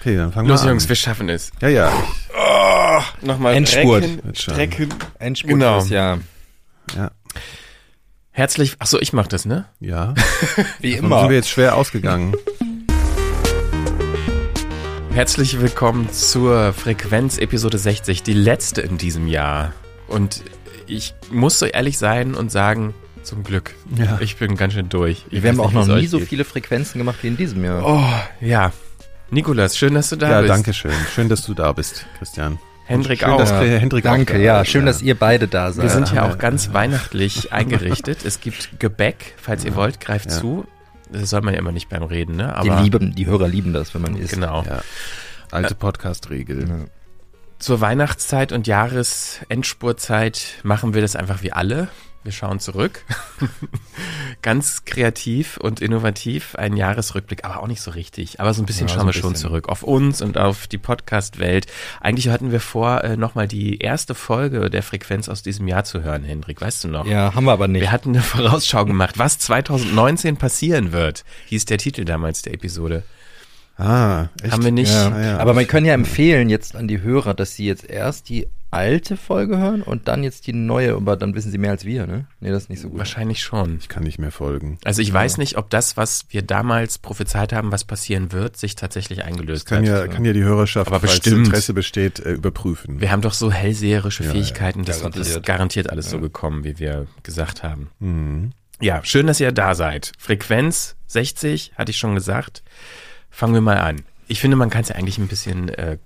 Okay, dann fangen Los wir Jungs, an. wir schaffen es. Ja, ja. Nochmal Endspurt. Strecken. Endspurt Genau. Ich, ja. Herzlich, ach so, ich mach das, ne? Ja. Wie Dann sind wir jetzt schwer ausgegangen. Herzlich willkommen zur Frequenz Episode 60, die letzte in diesem Jahr. Und ich muss so ehrlich sein und sagen, zum Glück. Ja. Ich bin ganz schön durch. Ich Wir haben auch nicht, noch nie so geht. viele Frequenzen gemacht wie in diesem Jahr. Oh, ja. Nikolas, schön, dass du da Ja, bist. danke schön. Schön, dass du da bist, Christian. Hendrik Schön, auch. dass äh, Hendrik auch Danke, da ja. ist, Schön, dass ihr beide da seid. Wir sind ja auch ganz weihnachtlich eingerichtet. Es gibt Gebäck, falls ihr wollt, greift Ja. zu. Das soll man ja immer nicht beim Reden, ne? die, Aber lieben, die Hörer lieben das, wenn man isst. genau. Ja. Alte Podcast-Regel. Ja. Zur Weihnachtszeit und Jahresendspurtzeit machen wir das einfach wie alle. Wir schauen zurück. Ganz kreativ und innovativ. Ein Jahresrückblick, aber auch nicht so richtig. Aber so ein bisschen Ja, schauen so wir schon bisschen. zurück. Auf uns und auf die Podcast-Welt. Eigentlich hatten wir vor, äh, nochmal die erste Folge der Frequenz aus diesem Jahr zu hören, Hendrik. Weißt du noch? Ja, haben wir aber nicht. Wir hatten eine Vorausschau gemacht, was 2019 passieren wird, hieß der Titel damals der Episode. Ah, echt? Haben wir nicht. Ja. Ja. Aber man kann ja empfehlen jetzt an die Hörer, dass sie jetzt erst die alte Folge hören und dann jetzt die neue, aber dann wissen sie mehr als wir, ne? Nee, das ist nicht so gut. Wahrscheinlich schon. Ich kann nicht mehr folgen. Also ich weiß nicht, ob das, was wir damals prophezeit haben, was passieren wird, sich tatsächlich eingelöst Kann hat. ja, kann ja die Hörerschaft, Aber falls bestimmt. Interesse besteht, äh, überprüfen. Wir haben doch so hellseherische Ja, Fähigkeiten, das Garantiert. ist garantiert alles so gekommen, wie wir gesagt haben. Mhm. Ja, schön, dass ihr da seid. Frequenz 60, hatte ich schon gesagt. Fangen wir mal an. Ich finde, man kann es ja eigentlich ein bisschen äh,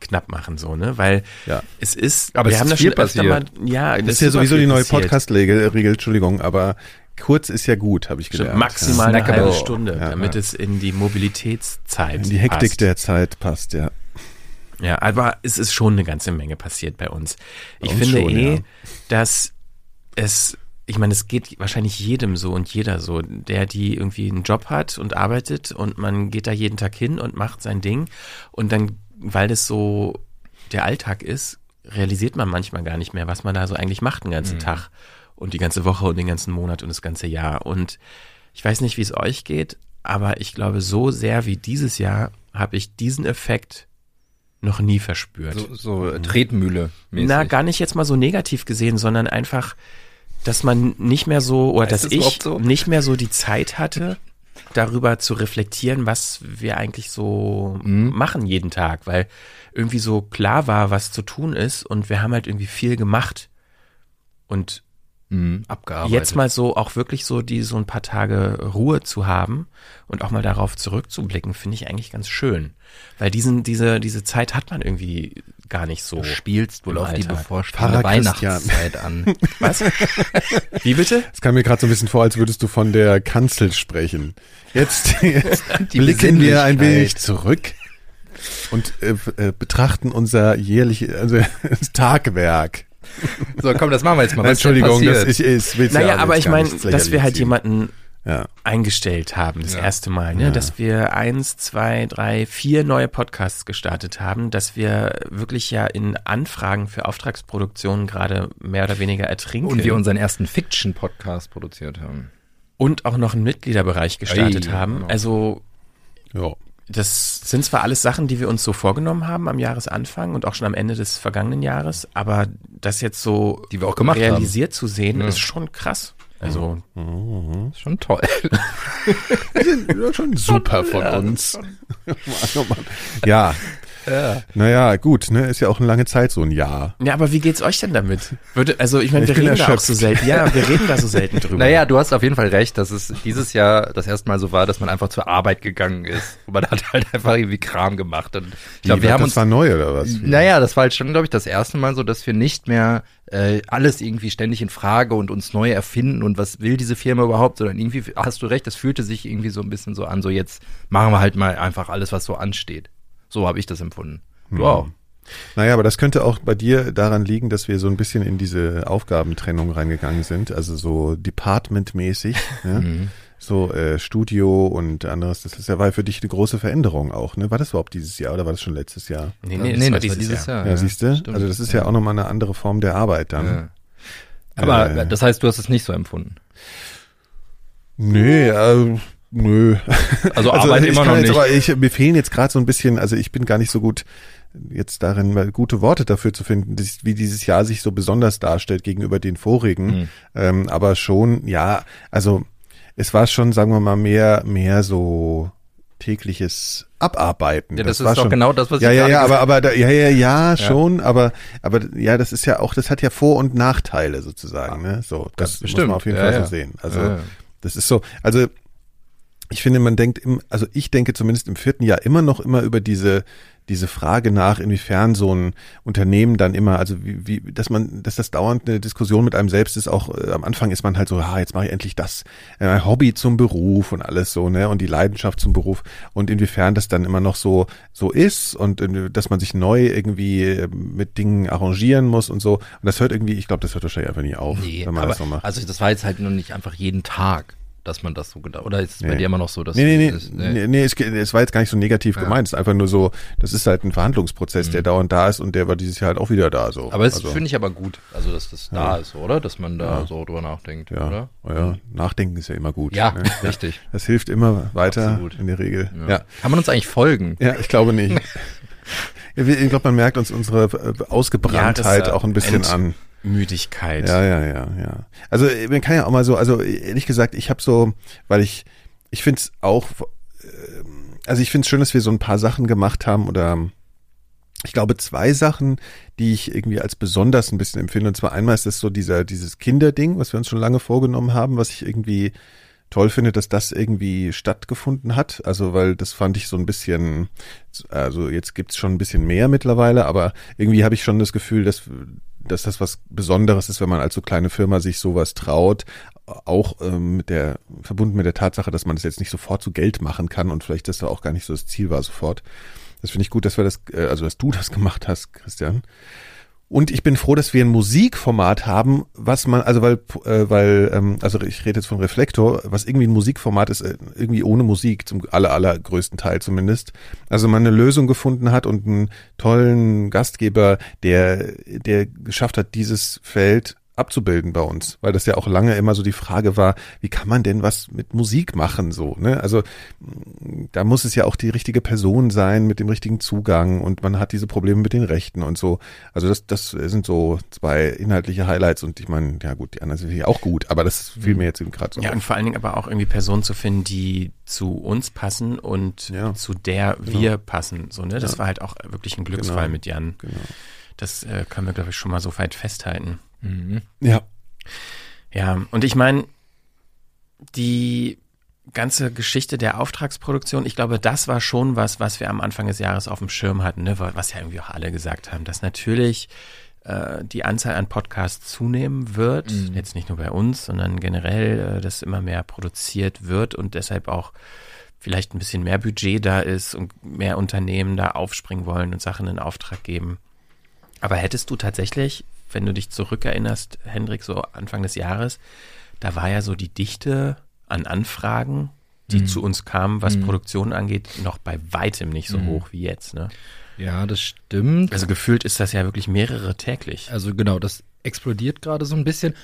knapp machen, so, ne? Weil Ja. es ist, Aber wir es haben ist da viel schon öfter mal, passiert. ja, Das es ist ja sowieso die neue passiert. Podcast-Regel, Regel, Entschuldigung, aber kurz ist ja gut, habe ich gelernt. maximal eine halbe Stunde, Ja, damit ja. es in die Mobilitätszeit In die Hektik passt. der Zeit passt, ja. Ja, aber es ist schon eine ganze Menge passiert bei uns. Ich uns finde schon, eh, ja. dass es, ich meine, es geht wahrscheinlich jedem so und jeder so, der die irgendwie einen Job hat und arbeitet und man geht da jeden Tag hin und macht sein Ding und dann, weil das so der Alltag ist, realisiert man manchmal gar nicht mehr, was man da so eigentlich macht den ganzen Tag und die ganze Woche und den ganzen Monat und das ganze Jahr. Und ich weiß nicht, wie es euch geht, aber ich glaube, so sehr wie dieses Jahr habe ich diesen Effekt noch nie verspürt. So, so äh, Tretmühle. -mäßig. Na, gar nicht jetzt mal so negativ gesehen, sondern einfach, dass man nicht mehr so, oder Heißt dass das ich so? nicht mehr so die Zeit hatte, darüber zu reflektieren, was wir eigentlich so Mhm. machen jeden Tag, weil irgendwie so klar war, was zu tun ist und wir haben halt irgendwie viel gemacht. Und Mhm, abgearbeitet. jetzt mal so auch wirklich so die so ein paar Tage Ruhe zu haben und auch mal darauf zurückzublicken, finde ich eigentlich ganz schön, weil diesen diese diese Zeit hat man irgendwie gar nicht so. Du spielst wohl auf die bevorstehende. Weihnachtszeit an. Was? Wie bitte? Es kam mir gerade so ein bisschen vor, als würdest du von der Kanzel sprechen. Jetzt, jetzt Die blicken wir ein wenig zurück und äh, äh, betrachten unser jährliches also Tagwerk. So, komm, das machen wir jetzt mal. Was Entschuldigung, das ist, ist will's Naja, ja aber ich meine, dass wir halt jemanden. Ja. eingestellt haben, das Ja. erste Mal, ne? Ja. dass wir eins, zwei, drei, vier neue Podcasts gestartet haben, dass wir wirklich ja in Anfragen für Auftragsproduktionen gerade mehr oder weniger ertrinken Und wir unseren ersten Fiction-Podcast produziert haben. und auch noch einen Mitgliederbereich gestartet Ei, haben. genau. Also Ja. das sind zwar alles Sachen, die wir uns so vorgenommen haben am Jahresanfang und auch schon am Ende des vergangenen Jahres, aber das jetzt so Die wir auch gemacht realisiert zu sehen, Ja. ist schon krass. Also haben. Ist schon toll. ja, schon super von uns. Oh Mann. Ja, naja, gut, ne, ist ja auch eine lange Zeit, so ein Jahr. Ja, aber wie geht's euch denn damit? Würde, also ich meine, wir reden da auch erschöpft. so selten. Ja, wir reden da so selten drüber. Naja, du hast auf jeden Fall recht, dass es dieses Jahr das erste Mal so war, dass man einfach zur Arbeit gegangen ist. Und man hat halt einfach irgendwie Kram gemacht. Und ich glaube, Wie, wir haben das uns war neu oder was? Naja, das war halt schon, glaube ich, das erste Mal so, dass wir nicht mehr äh, alles irgendwie ständig in Frage und uns neu erfinden und was will diese Firma überhaupt, sondern irgendwie hast du recht, das fühlte sich irgendwie so ein bisschen so an, so jetzt machen wir halt mal einfach alles, was so ansteht. So habe ich das empfunden. Du auch. Naja, aber das könnte auch bei dir daran liegen, dass wir so ein bisschen in diese Aufgabentrennung reingegangen sind, also so departmentmäßig, ja? Mhm. so äh, Studio und anderes. Das ist ja war für dich eine große Veränderung auch, ne? War das überhaupt dieses Jahr oder war das schon letztes Jahr? nee, nee, das war dieses Jahr. Ja, siehst du? stimmt. Also das ist ja, auch nochmal eine andere Form der Arbeit dann. Ja. Aber Äh. das heißt, du hast es nicht so empfunden. Nee, äh, Nö. Also, also Arbeit immer noch nicht. aber ich, mir fehlen jetzt gerade so ein bisschen, also ich bin gar nicht so gut jetzt darin gute Worte dafür zu finden, wie dieses Jahr sich so besonders darstellt gegenüber den vorigen. Mhm. Ähm, aber schon, ja, also es war schon, sagen wir mal, mehr, mehr so tägliches Abarbeiten. Ja, das, das ist doch schon, genau das, was ja, ich ja, ja, aber, aber da, ja, ja, ja, schon, ja. aber, aber ja, das ist ja auch, das hat ja Vor- und Nachteile sozusagen, ne? So, das, das muss man auf jeden Fall so sehen. Also, das ist so, also ich finde, man denkt im, also ich denke zumindest im vierten Jahr immer noch immer über diese, diese Frage nach, inwiefern so ein Unternehmen dann immer, also wie, wie dass man, dass das dauernd eine Diskussion mit einem selbst ist, auch äh, am Anfang ist man halt so, ah, jetzt mache ich endlich das, äh, Hobby zum Beruf und alles so, ne, und die Leidenschaft zum Beruf und inwiefern das dann immer noch so, so ist und äh, dass man sich neu irgendwie äh, mit Dingen arrangieren muss und so. Und das hört irgendwie, ich glaube, das hört wahrscheinlich einfach nie auf, nee, wenn man aber, das so macht. Also das war jetzt halt nur nicht einfach jeden Tag dass man das so gedacht Oder ist es nee. bei dir immer noch so, dass nee, nee, nee, ist, nee. nee, nee es, es, war jetzt gar nicht so negativ ja. gemeint. Es ist einfach nur so, das ist halt ein Verhandlungsprozess, mhm. der dauernd da ist und der war dieses Jahr halt auch wieder da. So. Aber das also, finde ich aber gut, also dass das ja. da ist, oder? Dass man da ja. so drüber nachdenkt, ja. oder? Oh ja, nachdenken ist ja immer gut. Ja, ne? richtig. Das hilft immer weiter Absolut. in der Regel. Ja. Kann man uns eigentlich folgen? Ja, ich glaube nicht. ich glaube, man merkt uns unsere äh, Ausgebranntheit auch ein bisschen an. Müdigkeit. Ja, ja, ja, ja. Also man kann ja auch mal so, also ehrlich gesagt, ich habe so, weil ich, ich finde es auch, ähm, also ich finde es schön, dass wir so ein paar Sachen gemacht haben oder ich glaube zwei Sachen, die ich irgendwie als besonders ein bisschen empfinde. Und zwar einmal ist das so dieser, dieses Kinderding, was wir uns schon lange vorgenommen haben, was ich irgendwie toll finde, dass das irgendwie stattgefunden hat. Also, weil das fand ich so ein bisschen, also jetzt gibt's schon ein bisschen mehr mittlerweile, aber irgendwie habe ich schon das Gefühl, dass dass das was Besonderes ist, wenn man als so kleine Firma sich sowas traut, auch ähm, mit der verbunden mit der Tatsache, dass man das jetzt nicht sofort zu Geld machen kann und vielleicht das ja auch gar nicht so das Ziel war sofort. Das finde ich gut, dass wir das, äh, also dass du das gemacht hast, Christian. Und ich bin froh, dass wir ein Musikformat haben, was man, also weil, äh, weil, ähm, also ich rede jetzt von Reflektor, was irgendwie ein Musikformat ist, äh, irgendwie ohne Musik, zum aller, allergrößten Teil zumindest. Also man eine Lösung gefunden hat und einen tollen Gastgeber, der, der geschafft hat, dieses Feld abzubilden bei uns, weil das ja auch lange immer so die Frage war, wie kann man denn was mit Musik machen so, ne? Also da muss es ja auch die richtige Person sein mit dem richtigen Zugang und man hat diese Probleme mit den Rechten und so. Also das das sind so zwei inhaltliche Highlights und ich meine, ja gut, die anderen sind ja auch gut, aber das fiel mir jetzt eben gerade so. Ja, auf. und vor allen Dingen aber auch irgendwie Personen zu finden, die zu uns passen und ja. zu der genau. wir passen, so, ne? Das ja. war halt auch wirklich ein Glücksfall genau. mit Jan. Genau. Das äh, können wir glaube ich schon mal so weit festhalten. Mhm. Ja. Ja, und ich meine, die ganze Geschichte der Auftragsproduktion, ich glaube, das war schon was, was wir am Anfang des Jahres auf dem Schirm hatten, ne? was ja irgendwie auch alle gesagt haben, dass natürlich äh, die Anzahl an Podcasts zunehmen wird, mhm. jetzt nicht nur bei uns, sondern generell, äh, dass immer mehr produziert wird und deshalb auch vielleicht ein bisschen mehr Budget da ist und mehr Unternehmen da aufspringen wollen und Sachen in Auftrag geben. Aber hättest du tatsächlich wenn du dich zurückerinnerst, Hendrik, so Anfang des Jahres, da war ja so die Dichte an Anfragen, die mhm. zu uns kamen, was mhm. Produktion angeht, noch bei weitem nicht so mhm. hoch wie jetzt. Ne? Ja, das stimmt. Also gefühlt ist das ja wirklich mehrere täglich. Also genau, das explodiert gerade so ein bisschen.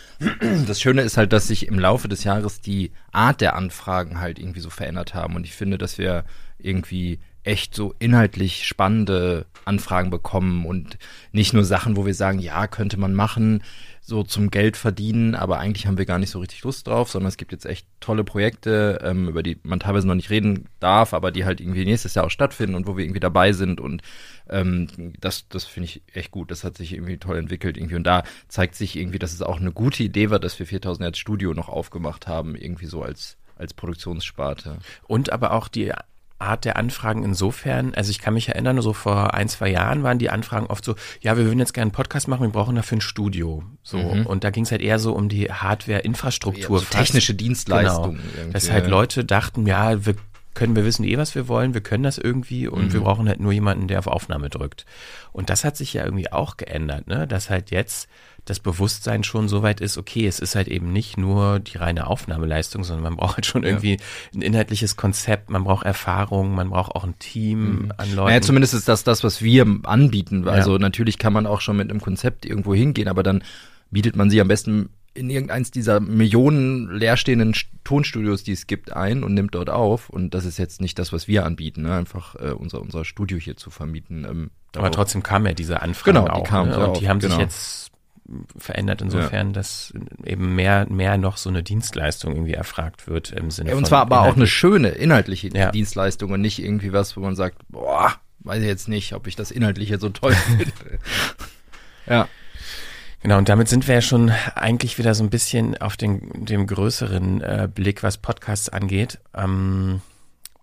Das Schöne ist halt, dass sich im Laufe des Jahres die Art der Anfragen halt irgendwie so verändert haben. Und ich finde, dass wir irgendwie echt so inhaltlich spannende Anfragen bekommen und nicht nur Sachen, wo wir sagen, ja, könnte man machen, so zum Geld verdienen, aber eigentlich haben wir gar nicht so richtig Lust drauf, sondern es gibt jetzt echt tolle Projekte, ähm, über die man teilweise noch nicht reden darf, aber die halt irgendwie nächstes Jahr auch stattfinden und wo wir irgendwie dabei sind und ähm, das, das finde ich echt gut. Das hat sich irgendwie toll entwickelt irgendwie und da zeigt sich irgendwie, dass es auch eine gute Idee war, dass wir 4000 Hertz Studio noch aufgemacht haben, irgendwie so als als Produktionssparte. Und aber auch die Art der Anfragen insofern, also ich kann mich erinnern, so vor ein, zwei Jahren waren die Anfragen oft so, ja, wir würden jetzt gerne einen Podcast machen, wir brauchen dafür ein Studio. So. Mhm. Und da ging es halt eher so um die Hardware-Infrastruktur. Ja, so technische Dienstleistungen. Genau. Dass halt Leute dachten, ja, wir können, wir wissen eh, was wir wollen, wir können das irgendwie und mhm. wir brauchen halt nur jemanden, der auf Aufnahme drückt. Und das hat sich ja irgendwie auch geändert, ne? Dass halt jetzt das Bewusstsein schon so weit ist, okay, es ist halt eben nicht nur die reine Aufnahmeleistung, sondern man braucht halt schon ja. irgendwie ein inhaltliches Konzept, man braucht Erfahrung, man braucht auch ein Team mhm. an Leuten. Naja, zumindest ist das das, was wir anbieten. Also ja. natürlich kann man auch schon mit einem Konzept irgendwo hingehen, aber dann bietet man sie am besten in irgendeins dieser Millionen leerstehenden St- Tonstudios, die es gibt, ein und nimmt dort auf. Und das ist jetzt nicht das, was wir anbieten, ne? einfach äh, unser, unser Studio hier zu vermieten. Ähm, Aber trotzdem kam ja diese Anfrage Genau, die auch. kamen ne? ja Und die haben genau. sich jetzt verändert insofern, dass eben mehr, mehr noch so eine Dienstleistung irgendwie erfragt wird im Sinne Ja, von und zwar aber auch eine schöne inhaltliche Ja. Dienstleistung und nicht irgendwie was, wo man sagt, boah, weiß ich jetzt nicht, ob ich das inhaltliche so toll finde. ja. Genau, und damit sind wir ja schon eigentlich wieder so ein bisschen auf den, dem größeren äh, Blick, was Podcasts angeht, ähm,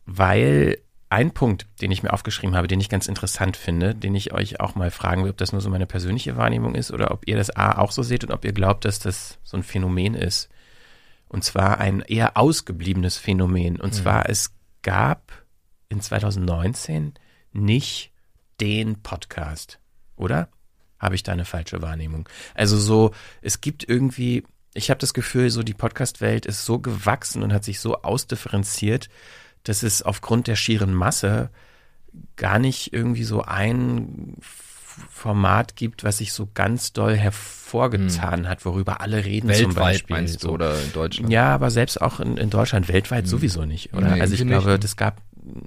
weil ein Punkt, den ich mir aufgeschrieben habe, den ich ganz interessant finde, den ich euch auch mal fragen will, ob das nur so meine persönliche Wahrnehmung ist oder ob ihr das A auch so seht und ob ihr glaubt, dass das so ein Phänomen ist. Und zwar ein eher ausgebliebenes Phänomen. Und zwar, es gab in 2019 nicht den Podcast, oder? Habe ich da eine falsche Wahrnehmung? Also so, es gibt irgendwie, ich habe das Gefühl, so die Podcast-Welt ist so gewachsen und hat sich so ausdifferenziert, dass es aufgrund der schieren Masse gar nicht irgendwie so ein Format gibt, was sich so ganz doll hervorgetan hat, worüber alle reden zum Weltweit Beispiel. meinst du so. oder in Deutschland? Ja, aber selbst auch in, in Deutschland, weltweit sowieso nicht, oder? Nee, also ich glaube, nicht. das gab,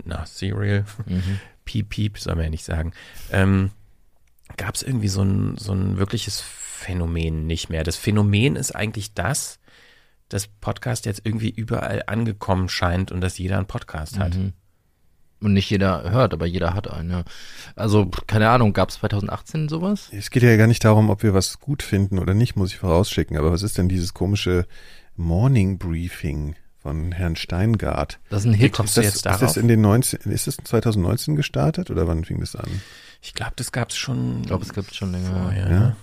na, Serial, Mhm. Piep, Piep, soll man ja nicht sagen, ähm, gab es irgendwie so ein, so ein wirkliches Phänomen nicht mehr. Das Phänomen ist eigentlich das, dass Podcast jetzt irgendwie überall angekommen scheint und dass jeder einen Podcast hat. Mhm. Und nicht jeder hört, aber jeder hat einen, ja. Also, keine Ahnung, gab es 2018 sowas? Es geht ja gar nicht darum, ob wir was gut finden oder nicht, muss ich vorausschicken. Aber was ist denn dieses komische Morning Briefing von Herrn Steingart? Das ist ein Wie Hit. kommst Ist du das, jetzt ist das darauf? in den 19, ist das 2019 gestartet oder wann fing das an? Ich glaube, das gab es schon. Ich glaube, es gibt schon länger. vorher. Ja.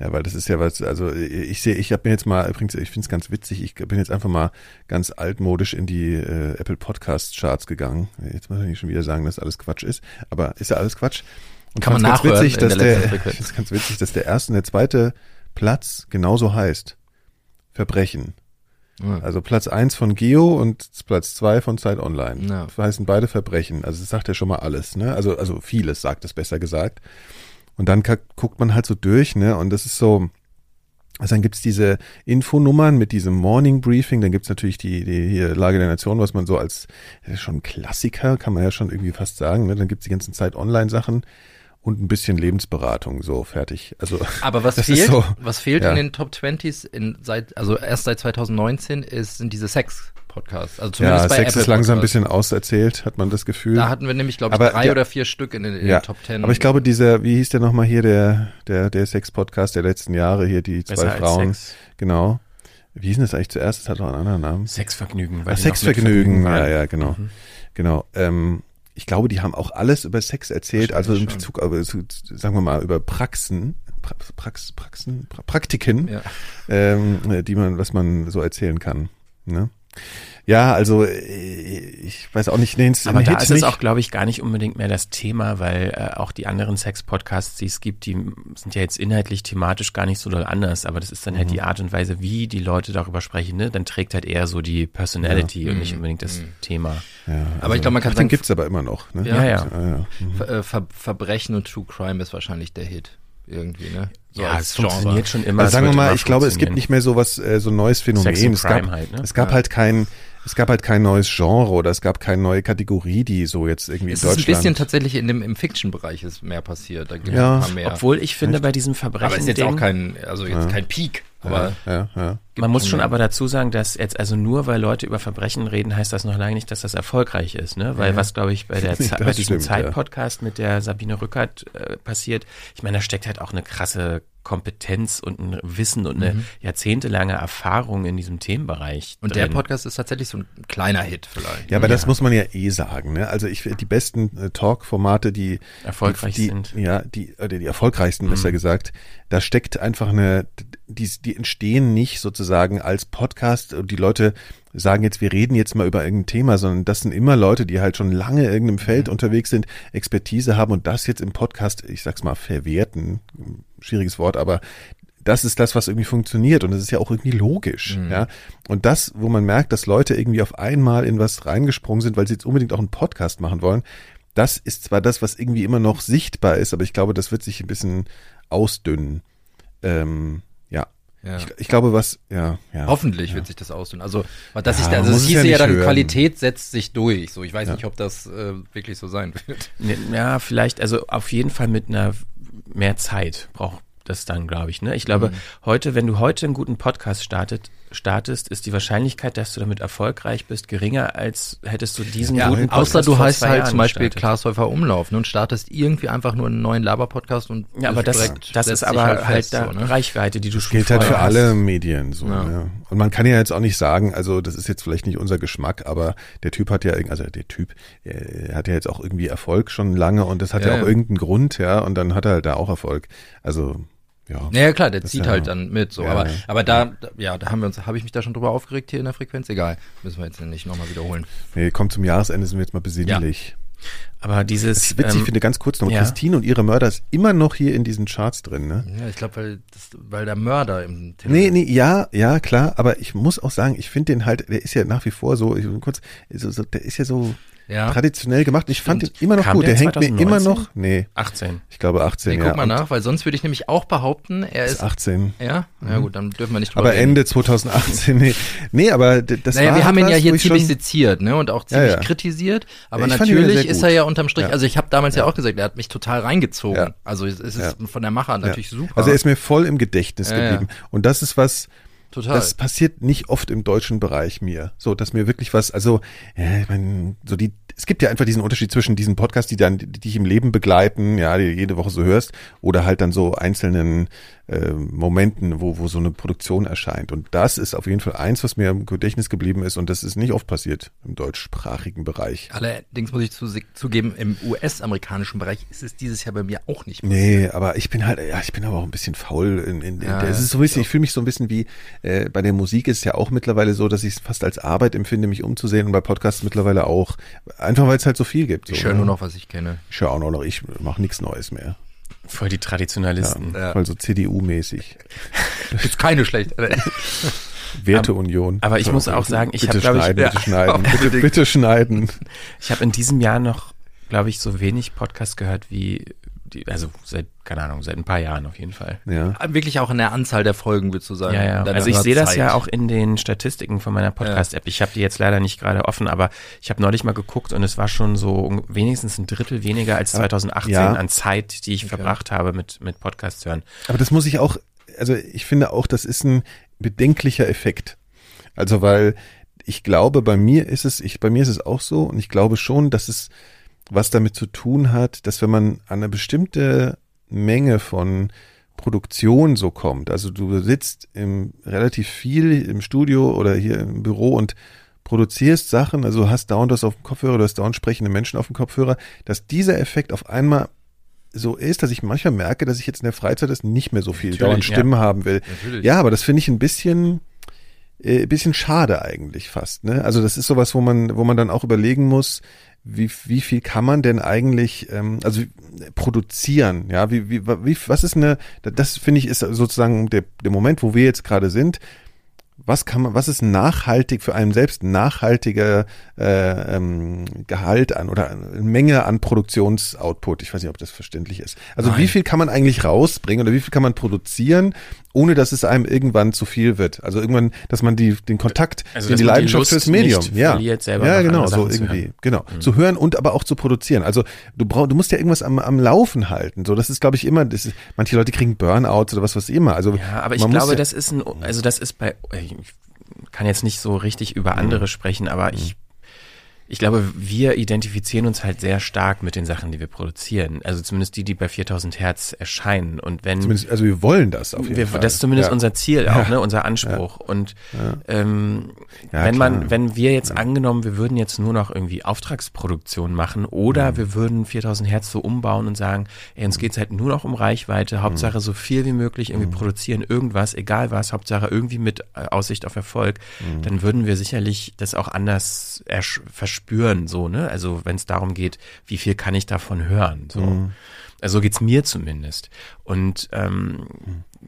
Ja, weil das ist ja was, also ich sehe, ich habe mir jetzt mal, übrigens, ich finde es ganz witzig, ich bin jetzt einfach mal ganz altmodisch in die äh, Apple Podcast Charts gegangen. Jetzt muss ich nicht schon wieder sagen, dass alles Quatsch ist, aber ist ja alles Quatsch. Und Kann man nachhören witzig, in dass der der, ich find's ganz witzig, dass der erste und der zweite Platz genauso heißt. Verbrechen. Ja. Also Platz eins von Geo und Platz zwei von Zeit Online. Ja. Das heißen beide Verbrechen. Also das sagt ja schon mal alles, ne? Also, also vieles sagt es besser gesagt. Und dann guckt man halt so durch, ne? Und das ist so, also dann gibt's diese Infonummern mit diesem Morning Briefing, dann gibt's natürlich die, die hier Lage der Nation, was man so als schon Klassiker, kann man ja schon irgendwie fast sagen. Ne? Dann gibt's die ganzen Zeit Online-Sachen und ein bisschen Lebensberatung, so fertig. Also Aber was fehlt, so, was fehlt ja. in den Top 20s in, seit, also erst seit 2019 ist, sind diese Sex-Podcasts. Also ja, zumindest bei Sex Apple ist langsam ein Podcasts. bisschen auserzählt, hat man das Gefühl. Da hatten wir nämlich, glaube ich, Aber drei der- oder vier Stück in den, in ja, den Top 10. aber ich glaube, dieser, wie hieß der nochmal hier, der, der, der Sex-Podcast der letzten Jahre hier, die zwei Besser als Frauen. Sex. Genau. Wie hieß denn das eigentlich zuerst? Das hat doch einen anderen Namen. Sexvergnügen. weil Ah, Sexvergnügen, Vergnügen ja, ja, genau. Mhm. Genau. Ähm, ich glaube, die haben auch alles über Sex erzählt, also in Bezug, aber so, sagen wir mal, über Praxen, pra, Prax, Praxen, pra, Praktiken, ja. ähm, die man, was man so erzählen kann. Ne? Ja, also äh, ich weiß auch nicht, ins- Aber da Hit ist es nicht. auch, glaube ich, gar nicht unbedingt mehr das Thema, weil äh, auch die anderen Sex-Podcasts, die es gibt, die sind ja jetzt inhaltlich, thematisch gar nicht so doll anders, aber das ist dann halt Mhm. die Art und Weise, wie die Leute darüber sprechen, ne? Dann trägt halt eher so die Personality und nicht Mhm. unbedingt das Mhm. Thema. ja, Aber ich glaube, man kann ach, den sagen, gibt's aber immer noch. Ne? Ja, ja. ja. Mhm. Ver, äh, Ver, Verbrechen und True Crime ist wahrscheinlich der Hit. Irgendwie, ne? So ja, es Genre. funktioniert schon immer. Also es sagen wir mal, ich glaube, es gibt nicht mehr so was, äh, so ein neues Phänomen. Es gab, halt, ne? es gab Ja. halt kein, es gab halt kein neues Genre oder es gab keine neue Kategorie, die so jetzt irgendwie Es in ist ein Deutschland. bisschen tatsächlich in dem, im Fiction-Bereich ist mehr passiert. Da gibt es Ja. ein paar mehr. Obwohl ich finde, Echt? bei diesem aber Verbrechen ist jetzt auch kein, also jetzt Ja. kein Peak. Aber ja, ja, ja. Man muss schon aber dazu sagen, dass jetzt also nur weil Leute über Verbrechen reden, heißt das noch lange nicht, dass das erfolgreich ist, ne? Weil Ja. was glaube ich bei der Ze- bei diesem stimmt, ja. Zeit-Podcast mit der Sabine Rückert äh, passiert, ich meine, da steckt halt auch eine krasse Kompetenz und ein Wissen und eine jahrzehntelange Erfahrung in diesem Themenbereich. und drin. der Podcast ist tatsächlich so ein kleiner Hit vielleicht. Ja, aber das Ja. muss man ja eh sagen. Ne? Also ich die besten äh, Talk-Formate, die Erfolgreich die, sind. ja, die oder die erfolgreichsten, besser Mhm. gesagt, da steckt einfach eine, die, die entstehen nicht sozusagen als Podcast und die Leute sagen jetzt, wir reden jetzt mal über irgendein Thema, sondern das sind immer Leute, die halt schon lange in irgendeinem Feld Mhm. unterwegs sind, Expertise haben und das jetzt im Podcast, ich sag's mal, verwerten, schwieriges Wort, aber das ist das, was irgendwie funktioniert und das ist ja auch irgendwie logisch, Mhm. ja. Und das, wo man merkt, dass Leute irgendwie auf einmal in was reingesprungen sind, weil sie jetzt unbedingt auch einen Podcast machen wollen, das ist zwar das, was irgendwie immer noch sichtbar ist, aber ich glaube, das wird sich ein bisschen ausdünnen. Ähm, ja. Ja. Ich, ich glaube, was, ja, ja. Hoffentlich wird sich das austun. Also, dass Ja, ich, also muss es hieße ja ja, dann, hören. Qualität setzt sich durch. So, ich weiß nicht, ob das äh, wirklich so sein wird. Ne, Ja, vielleicht, also auf jeden Fall mit einer mehr Zeit braucht das dann, glaube ich. Ne? Ich glaube, Mhm. heute, wenn du heute einen guten Podcast startet, startest, ist die Wahrscheinlichkeit, dass du damit erfolgreich bist, geringer, als hättest du diesen Ja, guten Podcast außer du vor heißt halt Jahren zum Beispiel gestartet. Klaas-Häufer Umlauf ne, und startest irgendwie einfach nur einen neuen Laber-Podcast und Ja, aber bist das, direkt- das ist aber halt, fest, da so, ne? Reichweite, die du schon gilt halt für vorher alle hast. Medien so. Ja. Ja. Und man kann ja jetzt auch nicht sagen, also das ist jetzt vielleicht nicht unser Geschmack, aber der Typ hat ja, also der Typ äh, hat ja jetzt auch irgendwie Erfolg schon lange und das hat ja, Ja, auch ja. irgendeinen Grund, ja, und dann hat er halt da auch Erfolg. Also ja. Naja, klar, der Das zieht ja- halt dann mit, so. Ja, aber, ja. aber da, ja, da haben wir uns, habe ich mich da schon drüber aufgeregt hier in der Frequenz? Egal. Müssen wir jetzt nicht nochmal wiederholen. Nee, kommt zum Jahresende, sind wir jetzt mal besinnlich. Aber dieses, ich witzig ähm, finde, ganz kurz noch, ja. Christine und ihre Mörder ist immer noch hier in diesen Charts drin, ne? Ja, ich glaube, weil, das- weil der Mörder im Titel Nee, nee, ja, ja, klar, aber ich muss auch sagen, ich finde den halt, der ist ja nach wie vor so, ich, kurz, so, so, der ist ja so Ja. traditionell gemacht. Ich fand den Stimmt. immer noch Kam gut. der Der hängt mir 2019? immer noch, nee, 18. ich glaube 18, Nee, ja. guck mal nach, weil sonst würde ich nämlich auch behaupten, er ist ist, 18. ja, ja gut, dann dürfen wir nicht drüber Aber reden. Ende 2018, nee. Nee, aber das Naja, war wir haben halt ihn ja hier ich ziemlich seziert, ne, und auch ziemlich ja. kritisiert. Aber natürlich ist er ja unterm Strich, also ich habe damals ja. auch gesagt, er hat mich total reingezogen. Also es ist von der Machart natürlich super. Also er ist mir voll im Gedächtnis geblieben. Und das ist was, total. das passiert nicht oft im deutschen Bereich mir. So, dass mir wirklich was, also, ja, ich mein, so die, es gibt ja einfach diesen Unterschied zwischen diesen Podcasts, die dann, die dich im Leben begleiten, ja, die du jede Woche so hörst, oder halt dann so einzelnen äh, Momenten, wo, wo so eine Produktion erscheint. Und das ist auf jeden Fall eins, was mir im Gedächtnis geblieben ist, und das ist nicht oft passiert im deutschsprachigen Bereich. Allerdings muss ich zu, zugeben, im US-amerikanischen Bereich ist es dieses Jahr bei mir auch nicht. Nee, aber ich bin halt, ja, ich bin aber auch ein bisschen faul. In, in, in Ja, es ist so ein bisschen, ich fühle mich so ein bisschen wie, äh, bei der Musik ist es ja auch mittlerweile so, dass ich es fast als Arbeit empfinde, mich umzusehen und bei Podcasts mittlerweile auch. Einfach weil es halt so viel gibt. So, Ich höre ne? nur noch, was ich kenne. Ich höre auch nur noch, ich mache nichts Neues mehr. Voll die Traditionalisten. Ja. Voll so CDU-mäßig. Ist keine schlechte. Werteunion. aber ich So, muss auch sagen, ich bitte hab, glaub ich- schneiden, ja, bitte schneiden, bitte, bitte schneiden. Ich habe in diesem Jahr noch, glaube ich, so wenig Podcast gehört wie, die, also seit, keine Ahnung, seit ein paar Jahren auf jeden Fall. Ja. Wirklich auch in der Anzahl der Folgen, würdest du sagen. Ja, ja. Also ich sehe das ja auch in den Statistiken von meiner Podcast-App. Ich habe die jetzt leider nicht gerade offen, aber ich habe neulich mal geguckt und es war schon so wenigstens ein Drittel weniger als 2018 Ja. an Zeit, die ich verbracht habe mit, mit Podcast hören. Aber das muss ich auch, also ich finde auch, das ist ein bedenklicher Effekt. Also weil ich glaube, bei mir ist es, ich, bei mir ist es auch so und ich glaube schon, dass es was damit zu tun hat, dass wenn man an eine bestimmte Menge von Produktion so kommt, also du sitzt im, relativ viel im Studio oder hier im Büro und produzierst Sachen, also hast dauernd was auf dem Kopfhörer, du hast dauernd sprechende Menschen auf dem Kopfhörer, dass dieser Effekt auf einmal so ist, dass ich manchmal merke, dass ich jetzt in der Freizeit das nicht mehr so viel Natürlich, dauernd ja. Stimmen haben will. Natürlich. Ja, aber das finde ich ein bisschen, äh, bisschen schade eigentlich fast. Ne? Also das ist sowas, wo man, wo man dann auch überlegen muss, wie, wie viel kann man denn eigentlich, ähm, also produzieren? Ja, wie, wie, wie, was ist eine, das finde ich ist sozusagen der, der Moment, wo wir jetzt gerade sind. Was kann man, was ist nachhaltig für einen selbst nachhaltiger äh, ähm, Gehalt an oder eine Menge an Produktionsoutput? Ich weiß nicht, ob das verständlich ist. Also Nein. wie viel kann man eigentlich rausbringen oder wie viel kann man produzieren, ohne dass es einem irgendwann zu viel wird? Also irgendwann, dass man die den Kontakt, Also, den die die Leidenschaft Lust fürs Medium, ja, ja genau, so irgendwie, hören. genau, zu hören und aber auch zu produzieren. Also du brauchst, du musst ja irgendwas am, am Laufen halten. So, das ist, glaube ich, immer. Das ist, manche Leute kriegen Burnouts oder was was immer. Also Ja, aber ich glaube, ja, das ist ein, also das ist bei, ich kann jetzt nicht so richtig über andere sprechen, aber ich, ich glaube, wir identifizieren uns halt sehr stark mit den Sachen, die wir produzieren. Also zumindest die, die bei 4000 Hertz erscheinen. Und wenn, zumindest, also wir wollen das auf jeden wir, Fall. das ist zumindest ja. unser Ziel auch, ne, unser Anspruch. Und ähm, Ja, wenn klar. man, wenn wir jetzt angenommen, wir würden jetzt nur noch irgendwie Auftragsproduktion machen oder Mhm. wir würden 4000 Hertz so umbauen und sagen, ey, uns geht's halt nur noch um Reichweite, Mhm. Hauptsache so viel wie möglich irgendwie produzieren, irgendwas, egal was, Hauptsache irgendwie mit äh, Aussicht auf Erfolg, Mhm. dann würden wir sicherlich das auch anders ersch- verspüren, so, ne? Also wenn es darum geht, wie viel kann ich davon hören, so. Mhm. Also so geht's mir zumindest. Und ähm,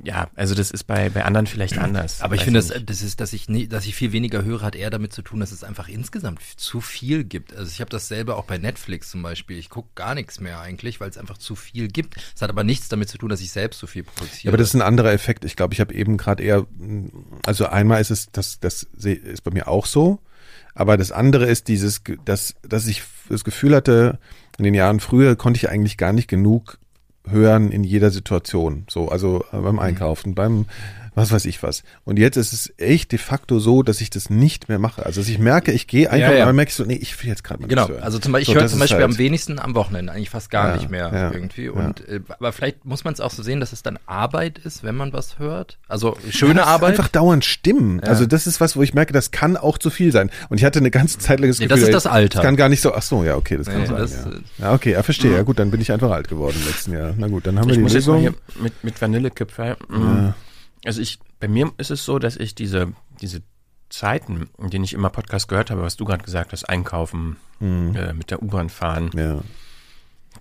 ja, also das ist bei, bei anderen vielleicht anders. Aber ich finde, das, nicht. das ist, dass ich nie, dass ich viel weniger höre, hat eher damit zu tun, dass es einfach insgesamt zu viel gibt. Also ich habe dasselbe auch bei Netflix zum Beispiel. Ich gucke gar nichts mehr eigentlich, weil es einfach zu viel gibt. Es hat aber nichts damit zu tun, dass ich selbst so viel produziere. Ja, aber das ist ein anderer Effekt. Ich glaube, ich habe eben gerade eher, mh, also einmal ist es, das, das ist bei mir auch so, aber das andere ist dieses, dass, dass ich das Gefühl hatte, in den Jahren früher konnte ich eigentlich gar nicht genug hören in jeder Situation. So, also äh, Mhm. beim Einkaufen, beim was weiß ich was. Und jetzt ist es echt de facto so, dass ich das nicht mehr mache. Also dass ich merke, ich gehe einfach Ja, ja. und merke ich so, nee, ich will jetzt gerade mal Genau, also zum Beispiel, So, ich höre das zum Beispiel halt- am wenigsten am Wochenende, eigentlich fast gar Ja, nicht mehr ja, irgendwie. ja. Und äh, aber vielleicht muss man es auch so sehen, dass es dann Arbeit ist, wenn man was hört. Also schöne Ja, das ist Arbeit. Einfach dauernd stimmen. Ja. Also das ist was, wo ich merke, das kann auch zu viel sein. Und ich hatte eine ganze Zeit lang das Nee, Gefühl, das ist das Alter. Das kann gar nicht so. Ach so, ja, okay, das kann Nee, sein. das, ja. ja, okay, ja, verstehe. Ja, gut, dann bin ich einfach alt geworden im letzten Jahr. Na gut, dann haben ich wir muss die jetzt mal Lösung. hier mit, mit Vanillekipferl. mm, Also ich, bei mir ist es so, dass ich diese, diese Zeiten, in denen ich immer Podcast gehört habe, was du gerade gesagt hast, einkaufen, äh, mit der U-Bahn fahren, Ja.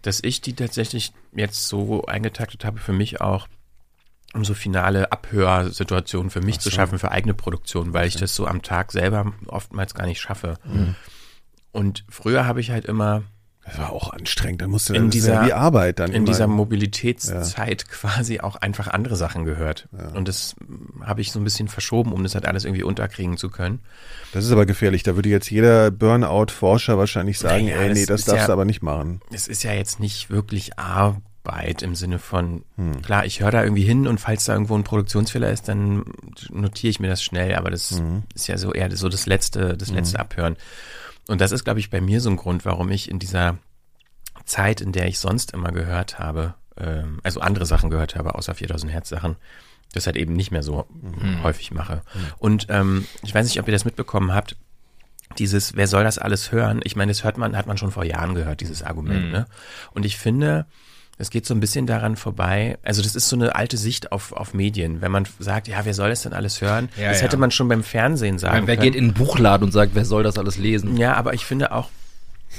dass ich die tatsächlich jetzt so eingetaktet habe für mich auch, um so finale Abhörsituationen für mich zu schaffen, für eigene Produktion, weil ich das so am Tag selber oftmals gar nicht schaffe. Und früher habe ich halt immer Das war auch anstrengend. Dann musste In das dieser- ja wie Arbeit dann in immer. dieser Mobilitätszeit quasi auch einfach andere Sachen gehört. Und das habe ich so ein bisschen verschoben, um das halt alles irgendwie unterkriegen zu können. Das ist aber gefährlich. Da würde jetzt jeder Burnout-Forscher wahrscheinlich sagen, Naja, ey, nee, das das ist darfst du ja- aber nicht machen. Es ist ja jetzt nicht wirklich Arbeit im Sinne von, klar, ich höre da irgendwie hin und falls da irgendwo ein Produktionsfehler ist, dann notiere ich mir das schnell, aber das ist ja so eher so das letzte, das letzte Abhören. Und das ist, glaube ich, bei mir so ein Grund, warum ich in dieser Zeit, in der ich sonst immer gehört habe, ähm, also andere Sachen gehört habe, außer 4000 Hertz Sachen, das halt eben nicht mehr so häufig mache. Und ähm, ich weiß nicht, ob ihr das mitbekommen habt, dieses, wer soll das alles hören? Ich meine, das hört man, hat man schon vor Jahren gehört, dieses Argument. Ne? Und ich finde, es geht so ein bisschen daran vorbei. Also das ist so eine alte Sicht auf, auf Medien. Wenn man sagt, ja, wer soll das denn alles hören? Ja, das ja. hätte man schon beim Fernsehen sagen wer können. geht in einen Buchladen und sagt, wer soll das alles lesen? Ja, aber ich finde auch,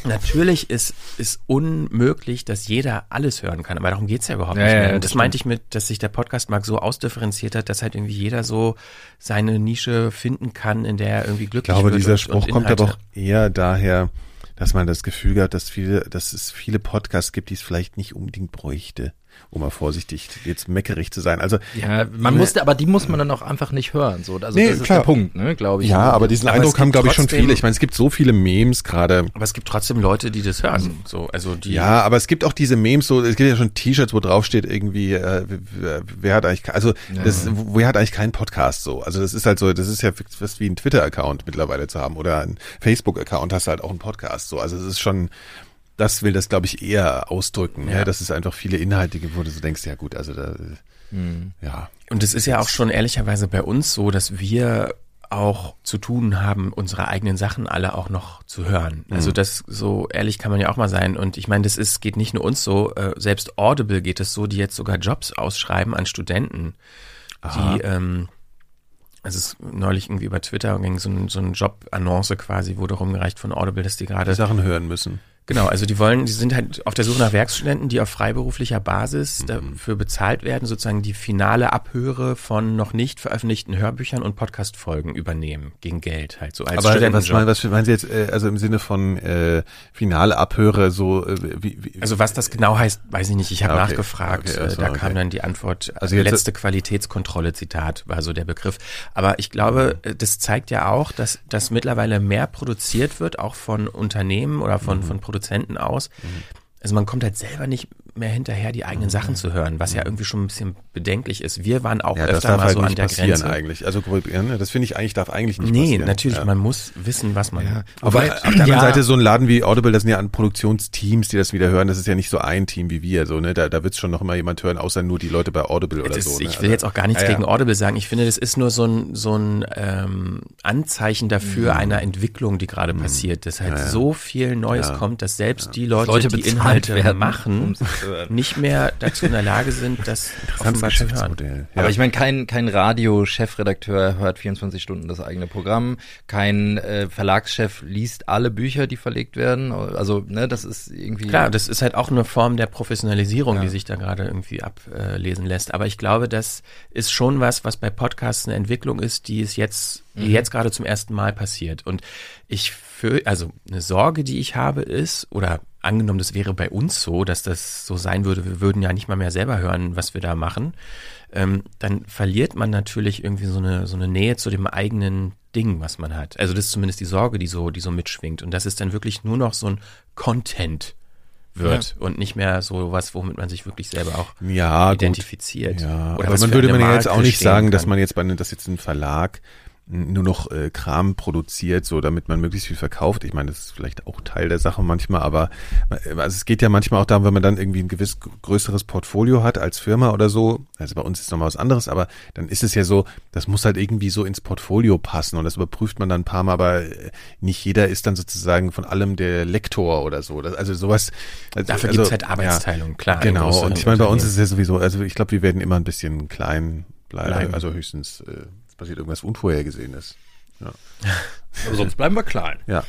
natürlich ist ist unmöglich, dass jeder alles hören kann. Aber darum geht's ja überhaupt Ja, nicht ja, mehr. das Und das meinte ich mit, dass sich der Podcastmarkt so ausdifferenziert hat, dass halt irgendwie jeder so seine Nische finden kann, in der er irgendwie Ich glücklich glaube, wird. dieser und, Spruch und kommt aber auch eher daher, dass man das Gefühl hat, dass viele, dass es viele Podcasts gibt, die es vielleicht nicht unbedingt bräuchte, um mal vorsichtig jetzt meckerig zu sein. Also Ja, man musste, aber die muss man dann auch einfach nicht hören. So, also Nee, das ist klar. der Punkt, ne, glaube ich. ja, aber diesen Aber Eindruck haben, glaube ich, schon viele. Ich meine, es gibt so viele Memes gerade. Aber es gibt trotzdem Leute, die das hören. So, also die. Ja, aber es gibt auch diese Memes, so es gibt ja schon T-Shirts, wo drauf steht irgendwie, äh, wer, wer hat eigentlich, also das, wer hat eigentlich keinen Podcast so? Also das ist halt so, das ist ja fast wie ein Twitter-Account mittlerweile zu haben oder ein Facebook-Account, hast du halt auch einen Podcast so. Also es ist schon, das will das glaube ich eher ausdrücken, ja. Ja. dass es einfach viele Inhalte gibt, wo du so denkst, ja gut, also da, ja. Und es ist ja auch schon ehrlicherweise bei uns so, dass wir auch zu tun haben, unsere eigenen Sachen alle auch noch zu hören. Also das so ehrlich kann man ja auch mal sein. Und ich meine, das ist geht nicht nur uns so. Äh, selbst Audible geht es so, die jetzt sogar Jobs ausschreiben an Studenten, die ähm, also es ist neulich irgendwie über Twitter ging so ein, so ein Job-Annonce quasi, wurde rumgereicht von Audible, dass die gerade Sachen hören müssen. Genau, also die wollen, die sind halt auf der Suche nach Werkstudenten, die auf freiberuflicher Basis Mhm. dafür bezahlt werden, sozusagen die finale Abhöre von noch nicht veröffentlichten Hörbüchern und Podcast-Folgen übernehmen gegen Geld halt so als Aber was, meinen, was meinen Sie jetzt, äh, also im Sinne von äh, finale Abhöre, so äh, wie, wie also was das genau heißt, weiß ich nicht. Ich habe okay. nachgefragt. Okay, äh, also, da okay. kam dann die Antwort. Also jetzt- letzte Qualitätskontrolle Zitat war so der Begriff. Aber ich glaube, äh, das zeigt ja auch, dass dass mittlerweile mehr produziert wird, auch von Unternehmen oder von Mhm. von Produzenten aus. Also man kommt halt selber nicht mehr hinterher, die eigenen Sachen zu hören, was ja irgendwie schon ein bisschen bedenklich ist. Wir waren auch Mhm. ja, das öfter darf mal halt so an nicht der passieren Grenze. eigentlich. Also ne? das finde ich eigentlich darf eigentlich nicht Nee, passieren. natürlich, Ja. man muss wissen, was man. Wobei, auf der anderen ja. Seite so ein Laden wie Audible, das sind ja an Produktionsteams, die das wieder hören. Das ist ja nicht so ein Team wie wir, so ne. Da, da wird schon noch immer jemand hören, außer nur die Leute bei Audible oder Das, so. Ne? ich will jetzt auch gar nichts Ja, ja. gegen Audible sagen. Ich finde, das ist nur so ein, so ein ähm, Anzeichen dafür Mhm. einer Entwicklung, die gerade passiert, dass halt so viel Neues kommt, dass selbst die Leute, Leute die Inhalte werden, machen. Nicht mehr dazu in der Lage sind, das offenbar zu hören. Ja. Aber ich meine, kein, kein Radio-Chefredakteur hört 24 Stunden das eigene Programm, kein äh, Verlagschef liest alle Bücher, die verlegt werden. Also, ne, das ist irgendwie. Klar, das ist halt auch eine Form der Professionalisierung, Ja. die sich da gerade irgendwie ablesen lässt. Aber ich glaube, das ist schon was, was bei Podcasts eine Entwicklung ist, die es jetzt, die jetzt gerade zum ersten Mal passiert. Und ich für, also eine Sorge, die ich habe, ist, oder angenommen, das wäre bei uns so, dass das so sein würde, wir würden ja nicht mal mehr selber hören, was wir da machen, ähm, dann verliert man natürlich irgendwie so eine, so eine Nähe zu dem eigenen Ding, was man hat. Also das ist zumindest die Sorge, die so, die so mitschwingt. Und das ist dann wirklich nur noch so ein Content wird und nicht mehr so was, womit man sich wirklich selber auch Ja, gut. identifiziert. Ja, Oder aber man würde man ja jetzt auch nicht sagen, dass kann. man jetzt bei einem, dass jetzt ein Verlag nur noch äh, Kram produziert, so damit man möglichst viel verkauft. Ich meine, das ist vielleicht auch Teil der Sache manchmal, aber äh, also es geht ja manchmal auch darum, wenn man dann irgendwie ein gewiss größeres Portfolio hat als Firma oder so. Also bei uns ist nochmal was anderes, aber dann ist es ja so, das muss halt irgendwie so ins Portfolio passen und das überprüft man dann ein paar Mal, aber äh, nicht jeder ist dann sozusagen von allem der Lektor oder so. Das, also sowas. Also, Dafür also, gibt's halt Arbeitsteilung, klar. in Genau, und ich meine, bei uns ist es ja sowieso, also ich glaube, wir werden immer ein bisschen klein bleiben, Bleiben. also höchstens äh, es passiert irgendwas Unvorhergesehenes. Aber sonst bleiben wir klein. Ja,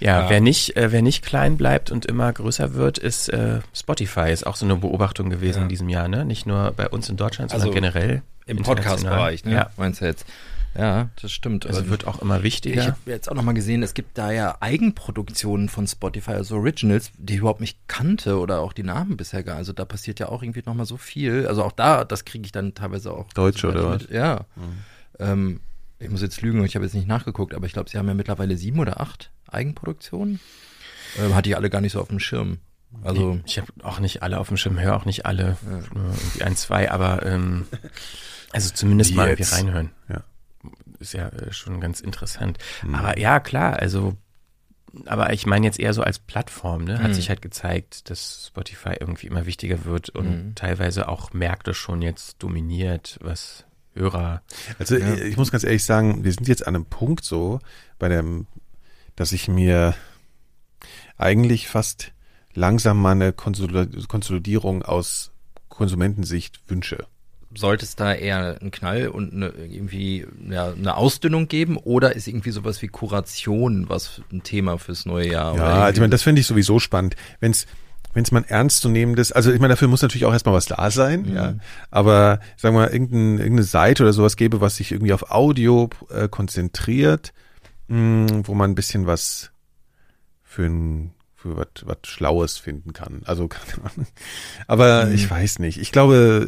Ja, Ja. wer nicht, äh, wer nicht klein bleibt und immer größer wird, ist äh, Spotify. Ist auch so eine Beobachtung gewesen Ja. in diesem Jahr, ne? Nicht nur bei uns in Deutschland, sondern Also generell Im. Podcast-Bereich, ne? Ja, Meinst du jetzt? Ja, das stimmt. also wird auch immer Ich wichtiger. habe jetzt auch nochmal gesehen, es gibt da ja Eigenproduktionen von Spotify, also Originals, die ich überhaupt nicht kannte oder auch die Namen bisher gar. Also da passiert ja auch irgendwie nochmal so viel. Also auch da, das kriege ich dann teilweise auch. Deutsch oder mit- Ja. Ähm, ich muss jetzt lügen, ich habe jetzt nicht nachgeguckt, aber ich glaube, sie haben ja mittlerweile sieben oder acht Eigenproduktionen. Ähm, hatte ich alle gar nicht so auf dem Schirm. Also, ich habe auch nicht alle auf dem Schirm, höre auch nicht alle, nur irgendwie ein, zwei, aber ähm, also zumindest Wie mal irgendwie reinhören. Ja. Ist ja äh, schon ganz interessant. Mhm. Aber ja, klar, also aber ich meine jetzt eher so als Plattform, ne? Hat Mhm. sich halt gezeigt, dass Spotify irgendwie immer wichtiger wird und Mhm. teilweise auch Märkte schon jetzt dominiert, was Hörer. also Ja. ich muss ganz ehrlich sagen, wir sind jetzt an einem Punkt so, bei dem, dass ich mir eigentlich fast langsam mal eine Konsolid- Konsolidierung aus Konsumentensicht wünsche. Sollte es da eher einen Knall und eine, irgendwie ja, eine Ausdünnung geben oder ist irgendwie sowas wie Kuration was ein Thema fürs neue Jahr? Ja, also ich meine, das finde ich sowieso spannend. Wenn's wenn's mal ernstzunehmendes, also ich meine, dafür muss natürlich auch erstmal was da sein, Mhm. ja. Aber sagen wir mal, irgendein, irgendeine Seite oder sowas gäbe, was sich irgendwie auf Audio äh, konzentriert, mh, wo man ein bisschen was für ein für was Schlaues finden kann. Also keine Ahnung. Aber Mhm. ich weiß nicht. Ich glaube,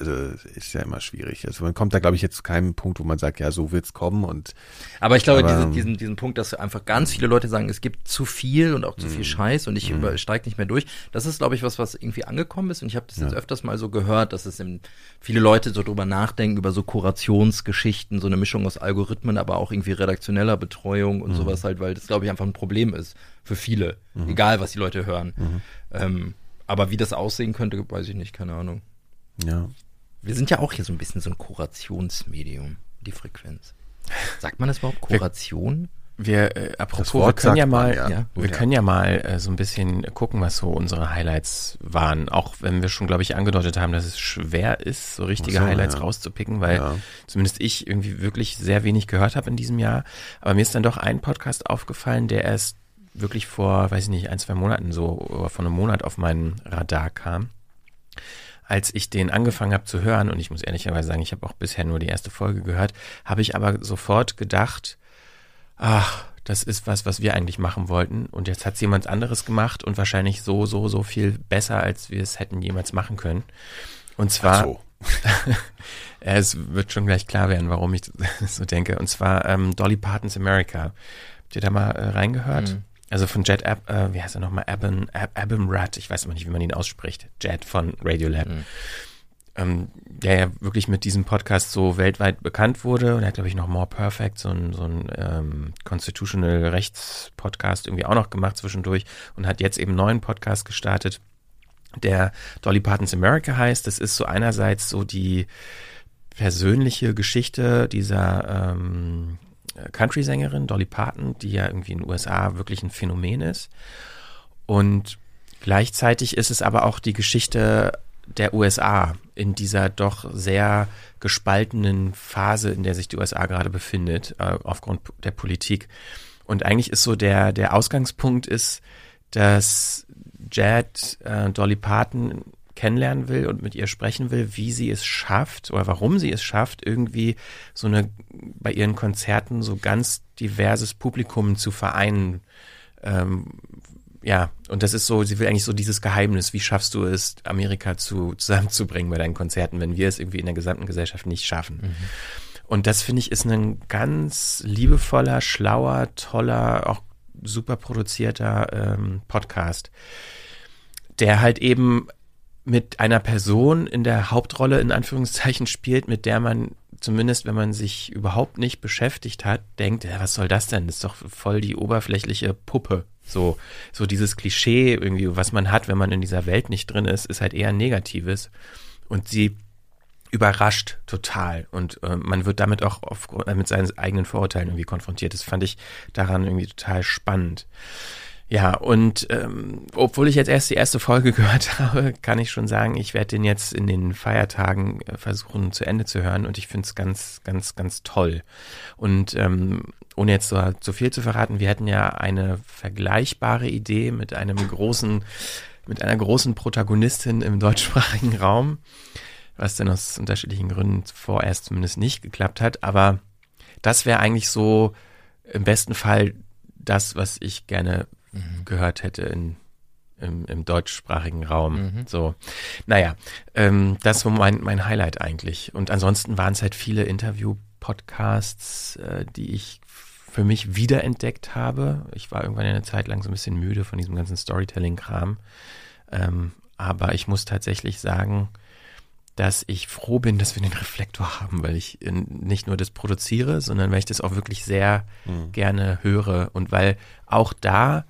also, ist ja immer schwierig. Also man kommt da, glaube ich, jetzt zu keinem Punkt, wo man sagt, ja, so wird's kommen und Aber ich glaube, Aber- diesen, diesen, diesen Punkt, dass einfach ganz viele Leute sagen, es gibt zu viel und auch zu Mhm. viel Scheiß und ich übersteige nicht mehr durch. Das ist, glaube ich, was, was irgendwie angekommen ist. Und ich habe das jetzt Ja. öfters mal so gehört, dass es im, viele Leute so drüber nachdenken, über so Kurationsgeschichten, so eine Mischung aus Algorithmen, aber auch irgendwie redaktioneller Betreuung Mhm. und sowas halt, weil das, glaube ich, einfach ein Problem ist für viele. Egal, was die Leute hören. Mhm. Ähm, aber wie das aussehen könnte, weiß ich nicht, keine Ahnung. ja. Wir sind ja auch hier so ein bisschen so ein Kurationsmedium, die Frequenz. Sagt man das überhaupt? Kuration? Wir, äh, apropos, wir können ja sagt man, mal, ja. Ja. wir können ja mal äh, so ein bisschen gucken, was so unsere Highlights waren. Auch wenn wir schon, glaube ich, angedeutet haben, dass es schwer ist, so richtige so, Highlights ja. rauszupicken, weil Ja. zumindest ich irgendwie wirklich sehr wenig gehört habe in diesem Jahr. Aber mir ist dann doch ein Podcast aufgefallen, der erst wirklich vor, weiß ich nicht, ein, zwei Monaten so, oder vor einem Monat auf meinen Radar kam. Als ich den angefangen habe zu hören, und ich muss ehrlicherweise sagen, ich habe auch bisher nur die erste Folge gehört, habe ich aber sofort gedacht, ach, das ist was, was wir eigentlich machen wollten. Und jetzt hat es jemand anderes gemacht und wahrscheinlich so, so, so viel besser, als wir es hätten jemals machen können. Und zwar, so. es wird schon gleich klar werden, warum ich so denke. Und zwar ähm, Dolly Parton's America. Habt ihr da mal äh, reingehört? Mhm. Also von Jet Ab, äh, wie heißt er nochmal? Abin, Ab, Abimrat, ich weiß immer nicht, wie man ihn ausspricht. Jet von Radiolab. Mhm. Ähm, der ja wirklich mit diesem Podcast so weltweit bekannt wurde. Und er hat, glaube ich, noch More Perfect, so ein, so ein ähm, Constitutional Rechts Podcast irgendwie auch noch gemacht zwischendurch und hat jetzt eben einen neuen Podcast gestartet, der Dolly Parton's America heißt. Das ist so einerseits so die persönliche Geschichte dieser ähm, Country-Sängerin Dolly Parton, die ja irgendwie in den USA wirklich ein Phänomen ist. Und Gleichzeitig ist es aber auch die Geschichte der USA in dieser doch sehr gespaltenen Phase, in der sich die USA gerade befindet, äh, aufgrund der Politik. Und eigentlich ist so der, der Ausgangspunkt ist, dass Jad äh, Dolly Parton kennenlernen will und mit ihr sprechen will, wie sie es schafft oder warum sie es schafft, irgendwie so eine bei ihren Konzerten so ganz diverses Publikum zu vereinen. Ähm, ja, und das ist so, sie will eigentlich so dieses Geheimnis, wie schaffst du es, Amerika zu, zusammenzubringen bei deinen Konzerten, wenn wir es irgendwie in der gesamten Gesellschaft nicht schaffen. Mhm. Und das finde ich ist ein ganz liebevoller, schlauer, toller, auch super produzierter ähm, Podcast, der halt eben mit einer Person in der Hauptrolle in Anführungszeichen spielt, mit der man zumindest, wenn man sich überhaupt nicht beschäftigt hat, denkt, ja, was soll das denn? Das ist doch voll die oberflächliche Puppe. So, so dieses Klischee irgendwie, was man hat, wenn man in dieser Welt nicht drin ist, ist halt eher negatives. Und sie überrascht total und äh, man wird damit auch auf, mit seinen eigenen Vorurteilen irgendwie konfrontiert. Das fand ich daran irgendwie total spannend. Ja, und ähm, obwohl ich jetzt erst die erste Folge gehört habe, kann ich schon sagen, ich werde den jetzt in den Feiertagen äh, versuchen zu Ende zu hören und ich finde es ganz, ganz, ganz toll. Und ähm, ohne jetzt so, so viel zu verraten, wir hätten ja eine vergleichbare Idee mit einem großen, mit einer großen Protagonistin im deutschsprachigen Raum, was dann aus unterschiedlichen Gründen vorerst zumindest nicht geklappt hat. Aber das wäre eigentlich so im besten Fall das, was ich gerne mhm. gehört hätte in, im, im deutschsprachigen Raum. Mhm. So, naja, ähm, das war mein, mein Highlight eigentlich. Und ansonsten waren es halt viele Interview-Podcasts, äh, die ich für mich wiederentdeckt habe. Ich war irgendwann eine Zeit lang so ein bisschen müde von diesem ganzen Storytelling-Kram. Ähm, aber ich muss tatsächlich sagen, dass ich froh bin, dass wir den Reflektor haben, weil ich nicht nur das produziere, sondern weil ich das auch wirklich sehr mhm. gerne höre und weil auch da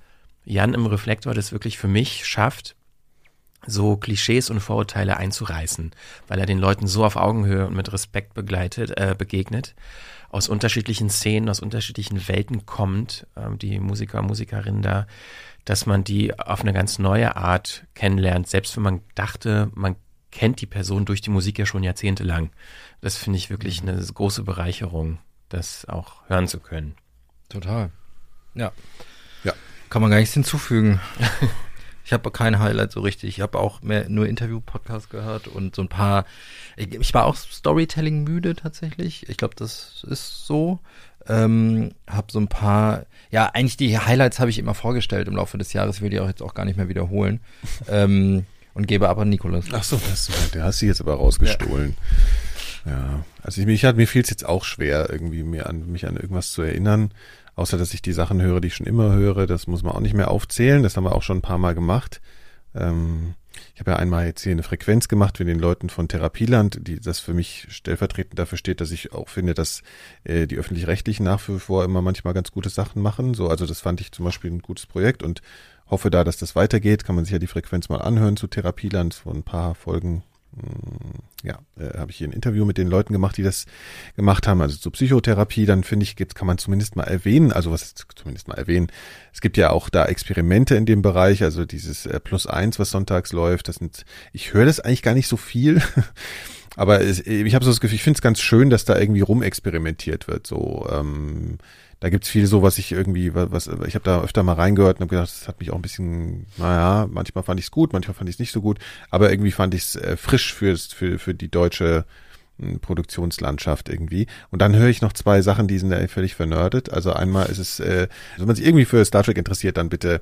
Jan im Reflektor das wirklich für mich schafft, so Klischees und Vorurteile einzureißen, weil er den Leuten so auf Augenhöhe und mit Respekt begleitet, äh, begegnet, aus unterschiedlichen Szenen, aus unterschiedlichen Welten kommt, äh, die Musiker und Musikerinnen da, dass man die auf eine ganz neue Art kennenlernt, selbst wenn man dachte, man kennt die Person durch die Musik ja schon jahrzehntelang. Das finde ich wirklich eine große Bereicherung, das auch hören zu können. Total. Ja. Kann man gar nichts hinzufügen. ich habe kein Highlight so richtig. Ich habe auch mehr nur Interview-Podcasts gehört und so ein paar. Ich, ich war auch Storytelling müde tatsächlich. Ich glaube, das ist so. Ähm, habe so ein paar, ja, eigentlich die Highlights habe ich immer vorgestellt im Laufe des Jahres, will die auch jetzt auch gar nicht mehr wiederholen. ähm, und gebe aber Nikolas. Ach so, das, der hast du jetzt aber rausgestohlen. Ja, ja. also ich, mich, mir fiel es jetzt auch schwer, irgendwie mir an, mich an irgendwas zu erinnern. Außer, dass ich die Sachen höre, die ich schon immer höre. Das muss man auch nicht mehr aufzählen. Das haben wir auch schon ein paar Mal gemacht. Ähm, ich habe ja einmal jetzt hier eine Frequenz gemacht für den Leuten von Therapieland, die das für mich stellvertretend dafür steht, dass ich auch finde, dass äh, die öffentlich-rechtlichen nach wie vor immer manchmal ganz gute Sachen machen. So, also das fand ich zum Beispiel ein gutes Projekt und hoffe da, dass das weitergeht. Kann man sich ja die Frequenz mal anhören zu Therapieland, so ein paar Folgen ja, äh, habe ich hier ein Interview mit den Leuten gemacht, die das gemacht haben, also zur Psychotherapie, dann finde ich, jetzt kann man zumindest mal erwähnen, also was zumindest mal erwähnen, es gibt ja auch da Experimente in dem Bereich, also dieses äh, Plus eins, was sonntags läuft, das sind, ich höre das eigentlich gar nicht so viel, aber es, ich habe so das Gefühl, ich finde es ganz schön, dass da irgendwie rumexperimentiert wird, so, ähm, da gibt's viel so, was ich irgendwie, was, ich habe da öfter mal reingehört und habe gedacht, das hat mich auch ein bisschen, naja, manchmal fand ich es gut, manchmal fand ich es nicht so gut, aber irgendwie fand ich es äh, frisch fürs, für, für die deutsche Produktionslandschaft irgendwie. Und dann höre ich noch zwei Sachen, die sind da völlig vernördet. Also einmal ist es, äh, wenn man sich irgendwie für Star Trek interessiert, dann bitte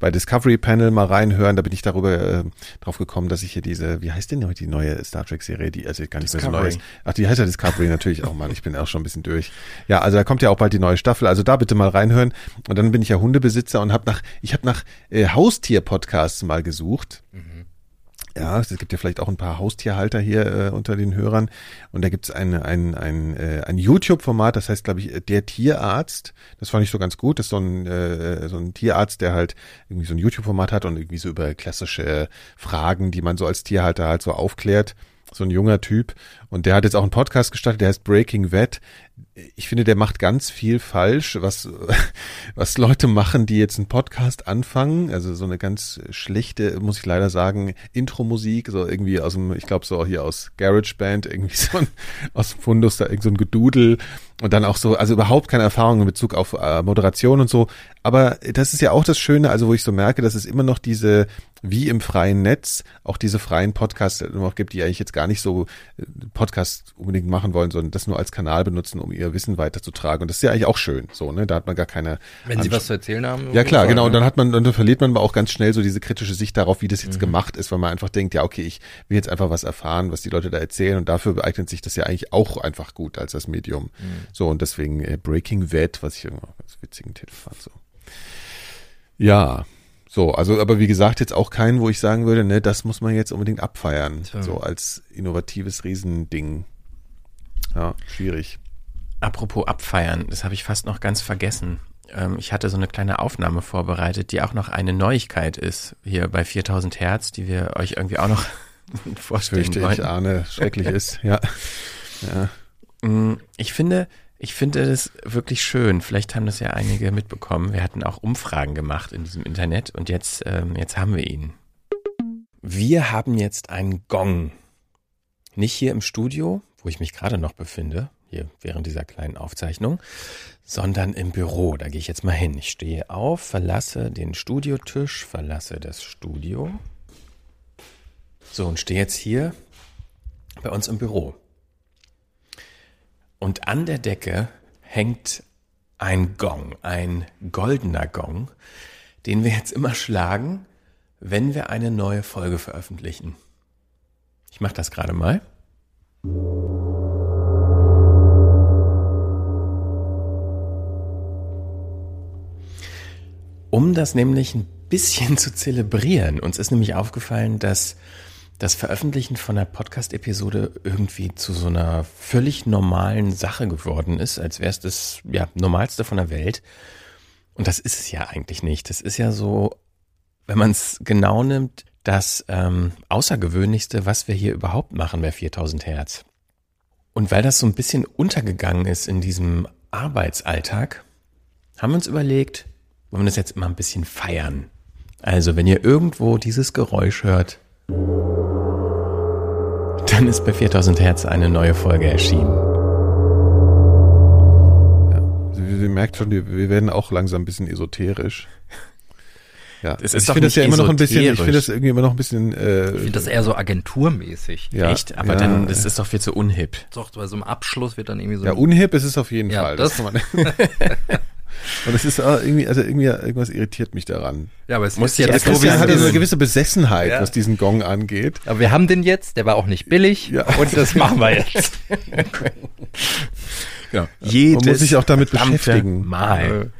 bei Discovery Panel mal reinhören. Da bin ich darüber äh, drauf gekommen, dass ich hier diese, wie heißt denn heute die neue Star Trek Serie, die also gar nicht Discovery. mehr so neu ist. Ach, die heißt ja Discovery natürlich auch mal. Ich bin auch schon ein bisschen durch. Ja, also da kommt ja auch bald die neue Staffel. Also da bitte mal reinhören. Und dann bin ich ja Hundebesitzer und habe nach, ich habe nach äh, Haustier-Podcasts mal gesucht. Mhm ja, es gibt ja vielleicht auch ein paar Haustierhalter hier äh, unter den Hörern. Und da gibt es ein, ein, ein, äh, ein YouTube-Format, das heißt, glaube ich, äh, der Tierarzt. Das fand ich so ganz gut. Das ist so ein, äh, so ein Tierarzt, der halt irgendwie so ein YouTube-Format hat und irgendwie so über klassische Fragen, die man so als Tierhalter halt so aufklärt. so ein junger Typ und der hat jetzt auch einen Podcast gestartet, der heißt Breaking Vet. Ich finde, der macht ganz viel falsch, was, was Leute machen, die jetzt einen Podcast anfangen. Also so eine ganz schlechte, muss ich leider sagen, Intro-Musik, so irgendwie aus dem, ich glaube so hier aus GarageBand, irgendwie so ein, aus dem Fundus, da irgend so ein Gedudel und dann auch so, also überhaupt keine Erfahrung in Bezug auf äh, Moderation und so. Aber das ist ja auch das Schöne, also wo ich so merke, dass es immer noch diese, wie im freien Netz, auch diese freien Podcasts noch gibt, die eigentlich jetzt gar nicht so Podcasts unbedingt machen wollen, sondern das nur als Kanal benutzen, um ihr Wissen weiterzutragen. Und das ist ja eigentlich auch schön, so, ne? Da hat man gar keine. Wenn Sie was zu erzählen haben. Ja klar, genau. Und dann hat man, dann verliert man aber auch ganz schnell so diese kritische Sicht darauf, wie das jetzt mhm. gemacht ist, weil man einfach denkt, ja, okay, ich will jetzt einfach was erfahren, was die Leute da erzählen und dafür eignet sich das ja eigentlich auch einfach gut als das Medium. Mhm. So, und deswegen äh, Breaking Vet, was ich irgendwie ganz witzigen Titel fand, so. Ja, so, also, aber wie gesagt, jetzt auch keinen, wo ich sagen würde, ne, das muss man jetzt unbedingt abfeiern. Tja. So als innovatives Riesending. Ja, schwierig. Apropos abfeiern, das habe ich fast noch ganz vergessen. Ähm, ich hatte so eine kleine Aufnahme vorbereitet, die auch noch eine Neuigkeit ist, hier bei 4000 Hertz, die wir euch irgendwie auch noch vorstellen Fürchte wollen. Ich ahne, schrecklich ist, ja. ja. Mm, ich finde, ich finde das wirklich schön. Vielleicht haben das ja einige mitbekommen. Wir hatten auch Umfragen gemacht in diesem Internet und jetzt, ähm, jetzt haben wir ihn. Wir haben jetzt einen Gong. Nicht hier im Studio, wo ich mich gerade noch befinde, hier während dieser kleinen Aufzeichnung, sondern im Büro. Da gehe ich jetzt mal hin. Ich stehe auf, verlasse den Studiotisch, verlasse das Studio. So, und stehe jetzt hier bei uns im Büro. Und an der Decke hängt ein Gong, ein goldener Gong, den wir jetzt immer schlagen, wenn wir eine neue Folge veröffentlichen. Ich mache das gerade mal. Um das nämlich ein bisschen zu zelebrieren. Uns ist nämlich aufgefallen, dass das Veröffentlichen von einer Podcast-Episode irgendwie zu so einer völlig normalen Sache geworden ist, als wäre es das ja, Normalste von der Welt. Und das ist es ja eigentlich nicht. Das ist ja so, wenn man es genau nimmt, das ähm, Außergewöhnlichste, was wir hier überhaupt machen bei 4000 Hertz. Und weil das so ein bisschen untergegangen ist in diesem Arbeitsalltag, haben wir uns überlegt, wollen wir das jetzt immer ein bisschen feiern. Also, wenn ihr irgendwo dieses Geräusch hört, dann ist bei 4000 Hertz eine neue Folge erschienen. Ja, also ihr merkt schon, wir werden auch langsam ein bisschen esoterisch. Ja, das ist ich finde das ja immer noch ein bisschen, ich finde das irgendwie immer noch ein bisschen. Äh, ich finde das eher so agenturmäßig. Ja, Echt? Aber ja, dann das ist doch viel zu unhip. Doch, bei so einem Abschluss wird dann irgendwie so. Ja, unhip ist es auf jeden ja, Fall. Das, das kann man. Und es ist irgendwie, also irgendwie, irgendwas irritiert mich daran. Ja, aber es muss ja, das Christian hat ja so eine gewisse Besessenheit, ja. was diesen Gong angeht. Aber wir haben den jetzt, der war auch nicht billig ja. und das machen wir jetzt. genau. Jedes Man muss sich auch damit beschäftigen. Mal.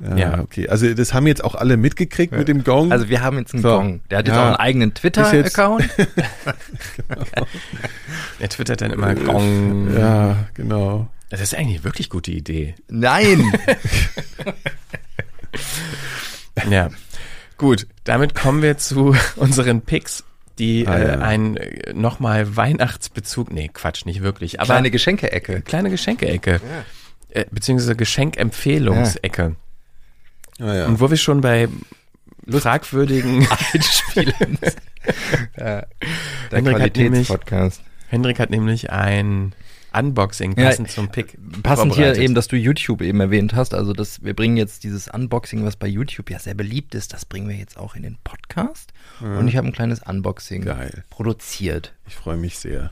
Ja, ja, okay. Also das haben jetzt auch alle mitgekriegt ja. mit dem Gong. Also wir haben jetzt einen so. Gong. Der hat jetzt ja. auch einen eigenen Twitter-Account. genau. Er twittert dann immer Gong. Ja, genau. Das ist eigentlich eine wirklich gute Idee. Nein! ja. Gut, damit kommen wir zu unseren Picks, die ah, äh, ja. äh, einen nochmal Weihnachtsbezug, nee, Quatsch, nicht wirklich. Aber kleine Geschenke-Ecke. Kleine Geschenke-Ecke. Ja. Äh, beziehungsweise Geschenkempfehlungsecke. Ja. Ah, ja. Und wo wir schon bei fragwürdigen Einspielen. ja, der Qualitätspodcast. Hendrik hat nämlich ein Unboxing passend ja, zum Pick. Passend hier eben, dass du YouTube eben erwähnt hast. Also das, wir bringen jetzt dieses Unboxing, was bei YouTube ja sehr beliebt ist, das bringen wir jetzt auch in den Podcast. Ja. Und ich habe ein kleines Unboxing Geil. produziert. Ich freue mich sehr.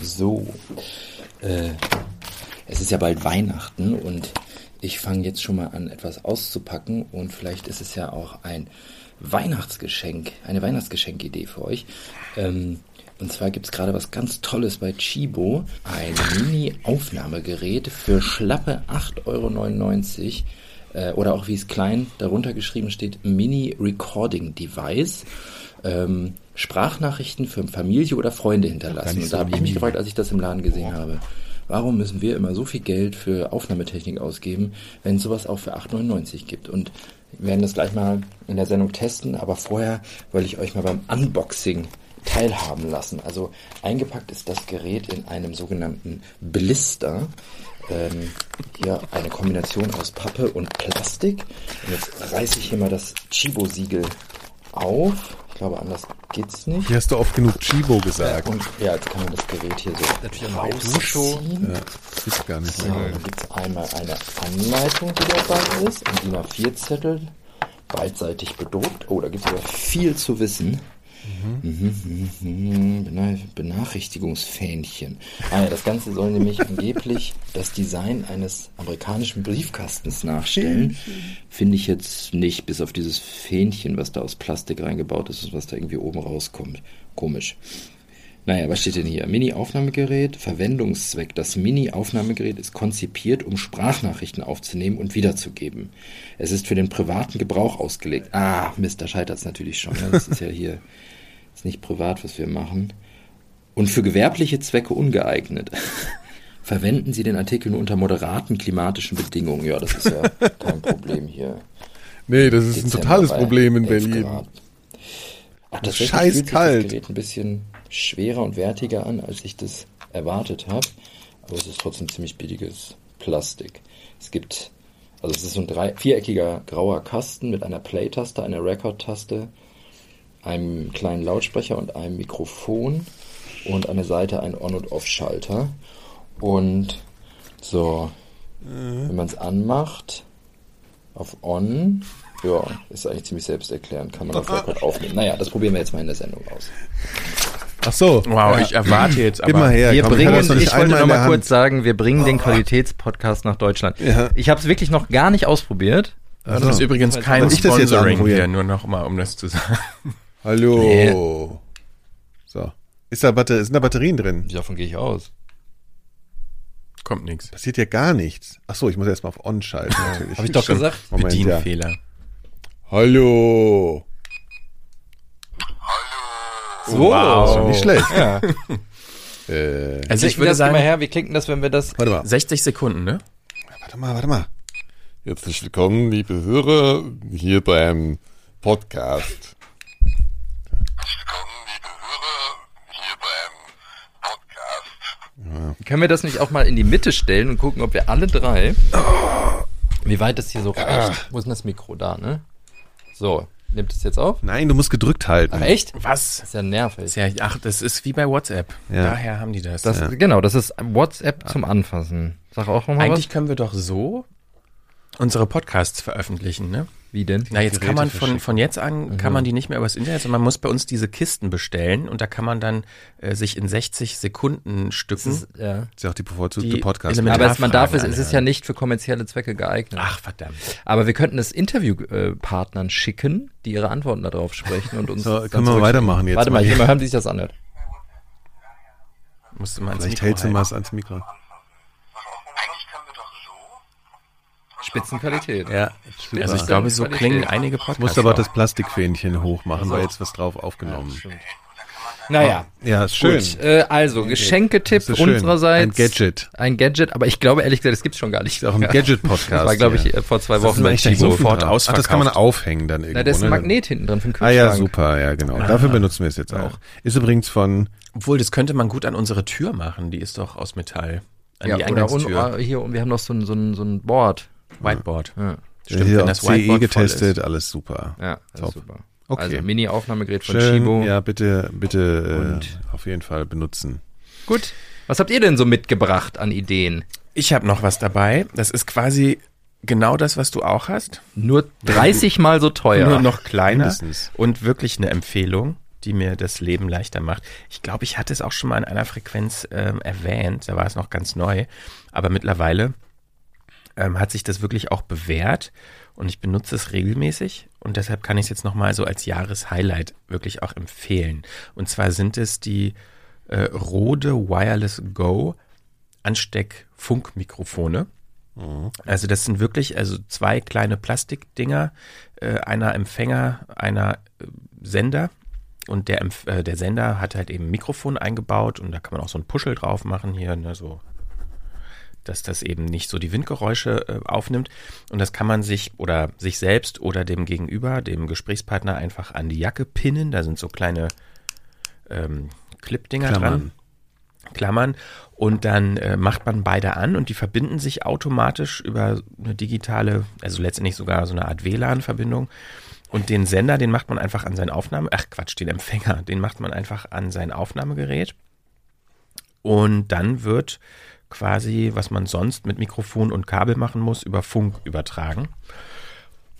So, äh, es ist ja bald Weihnachten und ich fange jetzt schon mal an, etwas auszupacken und vielleicht ist es ja auch ein Weihnachtsgeschenk, eine Weihnachtsgeschenkidee für euch. Ähm, und zwar gibt es gerade was ganz Tolles bei Chibo. Ein Mini-Aufnahmegerät für schlappe 8,99 Euro. Äh, oder auch wie es klein darunter geschrieben steht, Mini-Recording-Device. Ähm, Sprachnachrichten für Familie oder Freunde hinterlassen. Und da habe ich mich gefragt, als ich das im Laden gesehen habe. Warum müssen wir immer so viel Geld für Aufnahmetechnik ausgeben, wenn es sowas auch für 8,99 gibt? Und wir werden das gleich mal in der Sendung testen, aber vorher wollte ich euch mal beim Unboxing teilhaben lassen. Also eingepackt ist das Gerät in einem sogenannten Blister. Ähm, hier eine Kombination aus Pappe und Plastik. Und jetzt reiße ich hier mal das Chibo-Siegel auf. Ich glaube, anders geht's nicht. Hier hast du oft genug Chibo gesagt. Und ja, jetzt kann man das Gerät hier so Natürlich rausziehen. Ja, gibt's gar nicht So, mehr. dann gibt es einmal eine Anleitung, die dabei ist, ein DIN A4-Zettel, beidseitig bedruckt. Oh, da gibt es aber viel zu wissen. Mhm, mhm, Bena- Benachrichtigungsfähnchen. Ah ja, das Ganze soll nämlich angeblich das Design eines amerikanischen Briefkastens nachstellen. Finde ich jetzt nicht, bis auf dieses Fähnchen, was da aus Plastik reingebaut ist und was da irgendwie oben rauskommt. Komisch. Naja, was steht denn hier? Mini-Aufnahmegerät, Verwendungszweck. Das Mini-Aufnahmegerät ist konzipiert, um Sprachnachrichten aufzunehmen und wiederzugeben. Es ist für den privaten Gebrauch ausgelegt. Ah, Mist, da scheitert es natürlich schon. Ne? Das ist ja hier ist nicht privat, was wir machen. Und für gewerbliche Zwecke ungeeignet. Verwenden Sie den Artikel nur unter moderaten klimatischen Bedingungen. Ja, das ist ja kein Problem hier. Nee, das ist ein Dezember totales bei Problem in 11 Berlin. Ach, Das scheiß scheißkalt. das Gerät ein bisschen schwerer und wertiger an, als ich das erwartet habe. Aber es ist trotzdem ziemlich billiges Plastik. Es gibt, also es ist so ein drei, viereckiger grauer Kasten mit einer Play-Taste, einer Record-Taste, einem kleinen Lautsprecher und einem Mikrofon und an der Seite ein On- und Off-Schalter. Und so, wenn man es anmacht, auf On, ja, ist eigentlich ziemlich selbsterklärend, kann man auf Record aufnehmen. Naja, das probieren wir jetzt mal in der Sendung aus. Ach so. Wow, ich erwarte jetzt aber. her. Wir komm, ich bringen, ich, nicht wollte noch mal Hand. kurz sagen, wir bringen den Qualitätspodcast nach Deutschland. Ja. Ich habe es wirklich noch gar nicht ausprobiert. Das ist übrigens kein ich Sponsoring hier, nur noch mal, um das zu sagen. Hallo. Nee. So. Ist da, Batter sind da Batterien drin? Davon gehe ich aus. Kommt nichts. Passiert ja gar nichts. Ach so, ich muss erstmal auf On schalten natürlich. Hab ich doch Stimmt. gesagt. Moment, ja. Bedienfehler. Hallo. So. Wow. Ist doch nicht schlecht. Ja. Äh, Also ich würde das, geh mal sagen, her, wie klingt denn das, wenn wir das... warte mal. 60 Sekunden, ne? Warte mal, warte mal. Herzlich willkommen, liebe Hörer, hier beim Podcast. Können wir das nicht auch mal in die Mitte stellen und gucken, ob wir alle drei... Wie weit das hier so reicht? Wo ist denn das Mikro da, ne? So, nimmt es jetzt auf? Nein, du musst gedrückt halten. Ach, echt? Was? Das ist ja nervig. Ist ja, ach, das ist wie bei WhatsApp. Ja. Daher haben die das. Das, Genau, das ist WhatsApp zum Anfassen. Sag auch nochmal was. Eigentlich können wir doch so unsere Podcasts veröffentlichen, ne? Wie denn? Na, jetzt kann Geräte man von, von jetzt an, kann man die nicht mehr übers Internet, sondern man muss bei uns diese Kisten bestellen und da kann man dann äh, sich in 60 Sekunden Stücken. Das ist, ja. Das ist ja auch die bevorzugte Die Podcast. Aber es, man darf es, es ist ja nicht für kommerzielle Zwecke geeignet. Ach, verdammt. Aber wir könnten es Interviewpartnern schicken, die ihre Antworten darauf sprechen und uns. So, dann können wir weitermachen jetzt Warte mal, mal. hier mal hören, wie sich das anhört. Musste ans Vielleicht hältst du mal ans Mikro. Spitzenqualität. Ja, also ich glaube, so Qualität. klingen einige Du Podcasts. musst aber auch das Plastikfähnchen hochmachen, weil jetzt was drauf aufgenommen. Naja. Ja, ist schön. Gut, äh, also Geschenketipp Das unsererseits. Ein Gadget. Ein Gadget, aber ich glaube ehrlich gesagt, das gibt's schon gar nicht. Ist auch ein Gadget-Podcast. Das war, glaube ich, hier. äh, vor zwei Wochen ist bei Chibo. sofort ausverkauft. Ach, das kann man aufhängen dann irgendwo. Na, da ist ein ne? Magnet hinten dran für den Ah ja, Kühlschrank. super, ja genau. Dafür benutzen wir es jetzt auch. Ist übrigens von, Obwohl, das könnte man gut an unsere Tür machen. Die ist doch aus Metall. An Ja, die oder und, Eingangstür. äh, hier, und wir haben noch so ein, so ein, so ein Board. Whiteboard. Ja, Stimmt, hier wenn auch das CE Whiteboard voll getestet, ist. alles super. ja ist super. Okay. Also Mini-Aufnahmegerät von Schön, Chibo. ja, bitte, bitte Und- äh, auf jeden Fall benutzen. Gut. Was habt ihr denn so mitgebracht an Ideen? Ich habe noch was dabei. Das ist quasi genau das, was du auch hast. Nur 30 mal so teuer. Nur noch kleiner mindestens. und wirklich eine Empfehlung, die mir das Leben leichter macht. Ich glaube, ich hatte es auch schon mal in einer Frequenz ähm, erwähnt, da war es noch ganz neu, aber mittlerweile ähm, hat sich das wirklich auch bewährt und ich benutze es regelmäßig und deshalb kann ich es jetzt nochmal so als Jahreshighlight wirklich auch empfehlen. Und zwar sind es die äh, Rode Wireless Go Ansteck-Funkmikrofone. Also das sind wirklich also zwei kleine Plastikdinger, äh, einer Empfänger, einer äh, Sender und der, äh, der Sender hat halt eben ein Mikrofon eingebaut und da kann man auch so ein Puschel drauf machen hier, ne, so dass das eben nicht so die Windgeräusche äh, aufnimmt. Und das kann man sich oder sich selbst oder dem Gegenüber, dem Gesprächspartner einfach an die Jacke pinnen. Da sind so kleine ähm, Clipdinger dran. Klammern. Klammern und dann äh, macht man beide an und die verbinden sich automatisch über eine digitale, also letztendlich sogar so eine Art WLAN-Verbindung. Und den Sender, den macht man einfach an sein Aufnahme, ach Quatsch, den Empfänger, den macht man einfach an sein Aufnahmegerät. Und dann wird quasi, was man sonst mit Mikrofon und Kabel machen muss, über Funk übertragen.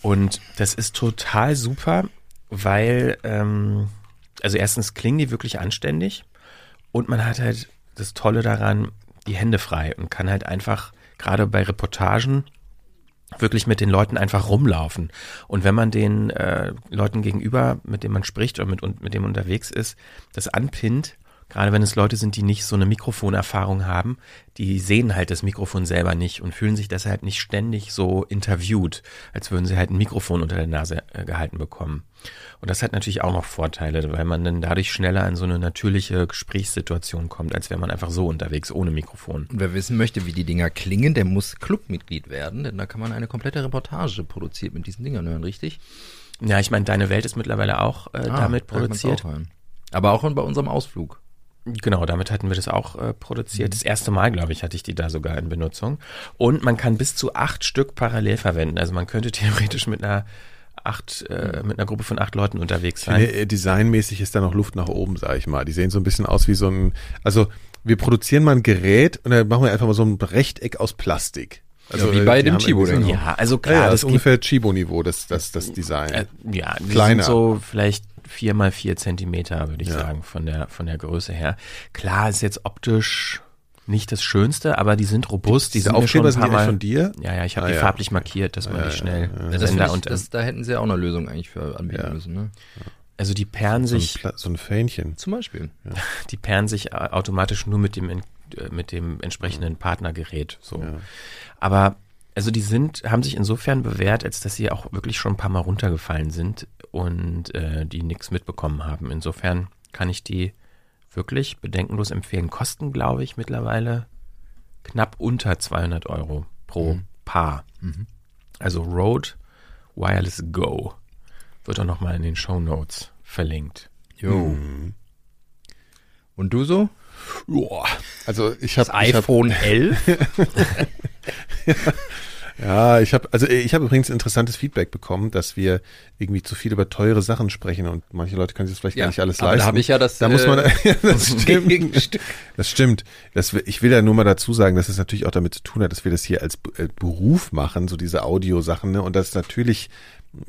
Und das ist total super, weil, ähm, also erstens klingen die wirklich anständig und man hat halt das Tolle daran, die Hände frei und kann halt einfach, gerade bei Reportagen, wirklich mit den Leuten einfach rumlaufen. Und wenn man den äh, Leuten gegenüber, mit denen man spricht oder mit, mit dem unterwegs ist, das anpinnt, gerade wenn es Leute sind, die nicht so eine Mikrofonerfahrung haben, die sehen halt das Mikrofon selber nicht und fühlen sich deshalb nicht ständig so interviewt, als würden sie halt ein Mikrofon unter der Nase äh, gehalten bekommen. Und das hat natürlich auch noch Vorteile, weil man dann dadurch schneller in so eine natürliche Gesprächssituation kommt, als wäre man einfach so unterwegs ohne Mikrofon. Und wer wissen möchte, wie die Dinger klingen, der muss Clubmitglied werden, denn da kann man eine komplette Reportage produziert mit diesen Dingern hören, richtig? Ja, ich meine, deine Welt ist mittlerweile auch äh, Ah, damit produziert. auch. Aber auch bei unserem Ausflug. Genau, damit hatten wir das auch äh, produziert. Das erste Mal, glaube ich, hatte ich die da sogar in Benutzung. Und man kann bis zu acht Stück parallel verwenden. Also man könnte theoretisch mit einer acht, äh, mit einer Gruppe von acht Leuten unterwegs sein. Nee, äh, designmäßig ist da noch Luft nach oben, sag ich mal. Die sehen so ein bisschen aus wie so ein, also wir produzieren mal ein Gerät und dann machen wir einfach mal so ein Rechteck aus Plastik. Also Ja, wie bei die dem Chibo, Ja, also Ja, klar, ja, das das ist ungefähr Chibo-Niveau, das, das, das Design. äh, ja, die kleiner. sind so vielleicht vier mal vier Zentimeter, würde ich Ja. sagen, von der, von der Größe her. Klar, ist jetzt optisch nicht das Schönste, aber die sind robust, die Diese sind mir schon ein sind paar die Mal, von dir? Ja, ja, ich habe Ah, die ja. farblich markiert, dass man die schnell Ja, das Sender und das, da hätten sie auch eine Lösung eigentlich für anbieten Ja. müssen, ne? also die perren So ein, sich so ein Fähnchen. Zum Beispiel. die pairen sich äh, automatisch nur mit dem, äh, mit dem entsprechenden Partnergerät. So. Ja. Aber also die sind, haben sich insofern bewährt, als dass sie auch wirklich schon ein paar Mal runtergefallen sind und äh, die nichts mitbekommen haben. Insofern kann ich die wirklich bedenkenlos empfehlen. Kosten, glaube ich, mittlerweile knapp unter 200 Euro pro Paar. Also Rode Wireless Go wird auch nochmal in den Show Notes verlinkt. Jo. Mhm. Und du so? Joa. Also ich habe Das iPhone 11? Ja, ich habe also ich habe übrigens interessantes Feedback bekommen, dass wir irgendwie zu viel über teure Sachen sprechen und manche Leute können sich das vielleicht gar nicht alles leisten. da habe ich ja das, Da muss man, äh, ja, das stimmt. Das stimmt. Das, ich will ja nur mal dazu sagen, dass es natürlich auch damit zu tun hat, dass wir das hier als äh, Beruf machen, so diese Audiosachen, ne? Und dass natürlich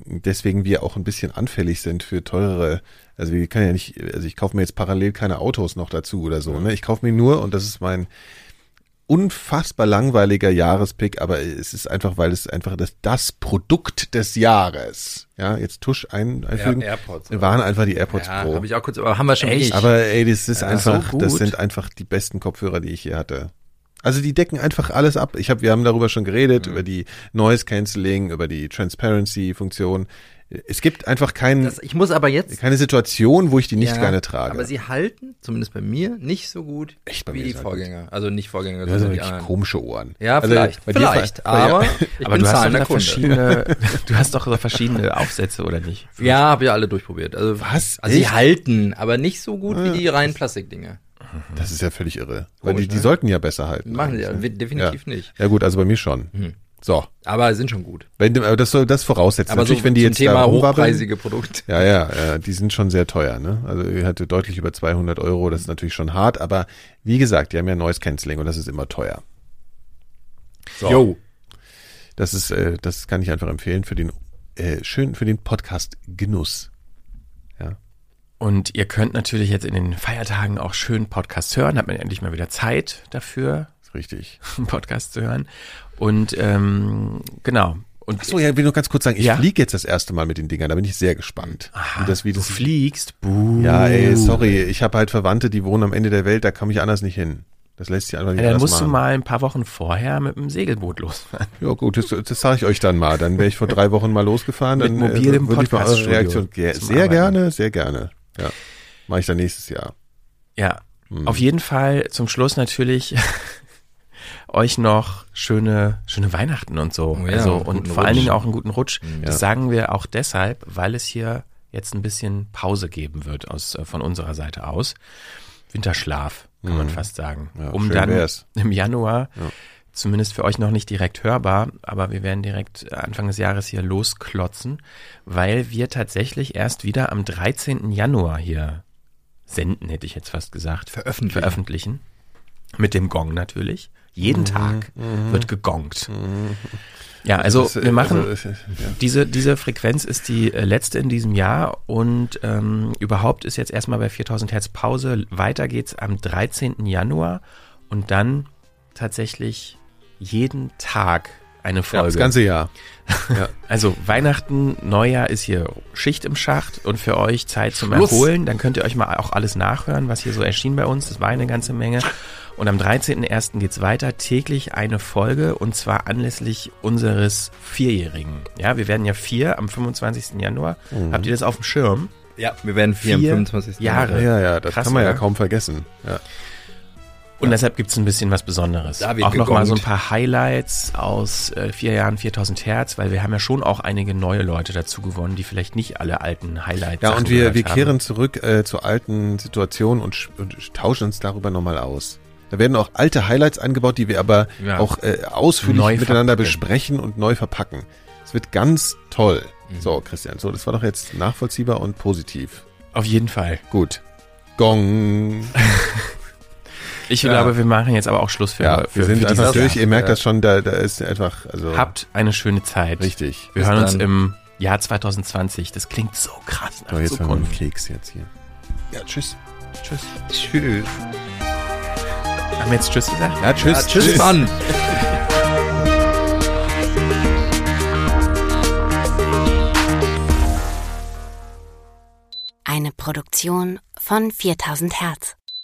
deswegen wir auch ein bisschen anfällig sind für teurere, also wir kann ja nicht, also ich kaufe mir jetzt parallel keine Autos noch dazu oder so, ne? Ich kaufe mir nur, und das ist mein unfassbar langweiliger Jahrespick, aber es ist einfach, weil es einfach das, das Produkt des Jahres, ja, jetzt Tusch ein, einfügen, Ja, AirPods. waren einfach die AirPods Ja, Pro. habe ich auch kurz, aber haben wir schon Echt? nicht. Aber ey, das ist Ja, einfach, so das sind einfach die besten Kopfhörer, die ich je hatte. Also die decken einfach alles ab. Ich habe, wir haben darüber schon geredet, über die Noise Cancelling, über die Transparency Funktion. Es gibt einfach kein, das, ich muss aber jetzt keine Situation, wo ich die nicht Ja, gerne trage. Aber sie halten, zumindest bei mir, nicht so gut Echt, wie die ist er gut. Vorgänger. Also nicht Vorgänger, das sind die anderen. komische Ohren. Ja, Also vielleicht. vielleicht. aber ja. ich Aber bin du hast doch verschiedene, du hast doch so verschiedene Aufsätze, oder nicht? Ja, habe ja alle durchprobiert. Also, Was? Also sie halten, aber nicht so gut wie die reinen Plastikdinger. Das ist ja völlig irre. Weil Komisch, die, die ne? sollten ja besser halten. Machen sie ja, ne? definitiv ja. nicht. Ja gut, also bei mir schon. So. Aber sind schon gut. Wenn, aber das soll das voraussetzen. Aber Natürlich, so wenn die jetzt Thema da hochpreisige Produkte. Ja, ja, ja, die sind schon sehr teuer, ne? Also ihr hatte deutlich über 200 Euro, das ist natürlich schon hart, aber wie gesagt, die haben ja Noise Cancelling und das ist immer teuer. So. Jo. Das ist, äh, das kann ich einfach empfehlen für den äh, schön für den Podcast Genuss. Und ihr könnt natürlich jetzt in den Feiertagen auch schön Podcasts hören, hat man endlich mal wieder Zeit dafür, richtig. einen Podcast zu hören. Und ähm, genau. Und Achso, ja, ich will nur ganz kurz sagen, ich Ja? fliege jetzt das erste Mal mit den Dingern, da bin ich sehr gespannt. wie das, wie du das fliegst, buh. Ja, ey, sorry, ich habe halt Verwandte, die wohnen am Ende der Welt, da komme ich anders nicht hin. Das lässt sich einfach nicht Ja, dann musst du machen. mal ein paar Wochen vorher mit dem Segelboot losfahren. Ja gut, das, das sage ich euch dann mal. Dann wäre ich vor drei Wochen mal losgefahren. Mit dann mobilem ich mal eure Podcaststudio Reaktion. Sehr Arbeiten. gerne, sehr gerne. Ja, mache ich dann nächstes Jahr. Ja, Hm. auf jeden Fall zum Schluss natürlich euch noch schöne, schöne Weihnachten und so. Oh ja, also, und vor allen Rutsch. Dingen auch einen guten Rutsch. Ja. Das sagen wir auch deshalb, weil es hier jetzt ein bisschen Pause geben wird aus, äh, von unserer Seite aus. Winterschlaf, kann man fast sagen. Mhm. Ja, um schön dann wär's. im Januar, Ja. Zumindest für euch noch nicht direkt hörbar, aber wir werden direkt Anfang des Jahres hier losklotzen, weil wir tatsächlich erst wieder am 13. Januar hier senden, hätte ich jetzt fast gesagt. Veröffentlichen. Veröffentlichen. Mit dem Gong natürlich. Jeden Tag wird gegongt. Ja, also äh, wir machen also, äh, ja. diese, diese Frequenz ist die äh, letzte in diesem Jahr und ähm, überhaupt ist jetzt erstmal bei 4000 Hertz Pause. Weiter geht's am 13. Januar und dann tatsächlich jeden Tag eine Ja, Folge. das ganze Jahr. Ja. Also Weihnachten, Neujahr ist hier Schicht im Schacht und für euch Zeit zum Schluss. Erholen. Dann könnt ihr euch mal auch alles nachhören, was hier so erschien bei uns. Das war eine ganze Menge. Und am 13.01. geht's weiter. Täglich eine Folge und zwar anlässlich unseres Vierjährigen. Ja, wir werden ja vier am 25. Januar. Mhm. Habt ihr das auf dem Schirm? Ja, wir werden vier, Vier am 25. Jahre. Ja, ja, das Krass, kann man ja oder? kaum vergessen. Ja. Und deshalb gibt's ein bisschen was Besonderes. Da wird auch nochmal so ein paar Highlights aus äh, vier Jahren 4000 Hertz, weil wir haben ja schon auch einige neue Leute dazu gewonnen, die vielleicht nicht alle alten Highlights Ja, und wir, wir haben. kehren zurück äh, zu alten Situationen und, und sch- tauschen uns darüber nochmal aus. Da werden auch alte Highlights eingebaut, die wir aber Ja. auch äh, ausführlich Neu miteinander verpacken. besprechen und neu verpacken. Es wird ganz toll. Mhm. So, Christian, so, das war doch jetzt nachvollziehbar und positiv. Auf jeden Fall. Gut. Gong. Ich Ja. glaube, wir machen jetzt aber auch Schluss für, Ja, für, wir sind für einfach dieses durch. Jahr. Ihr merkt Ja. das schon, da, da ist einfach, also. Habt eine schöne Zeit. Richtig. Wir Bis hören uns im Jahr 2020. Das klingt so krass nach So, jetzt haben wir einen Zukunft. Keks jetzt hier. Ja, tschüss. Tschüss. Tschüss. Haben wir jetzt Tschüss gesagt? Ja, tschüss. Ja, tschüss, Mann. Eine Produktion von 4000 Hertz.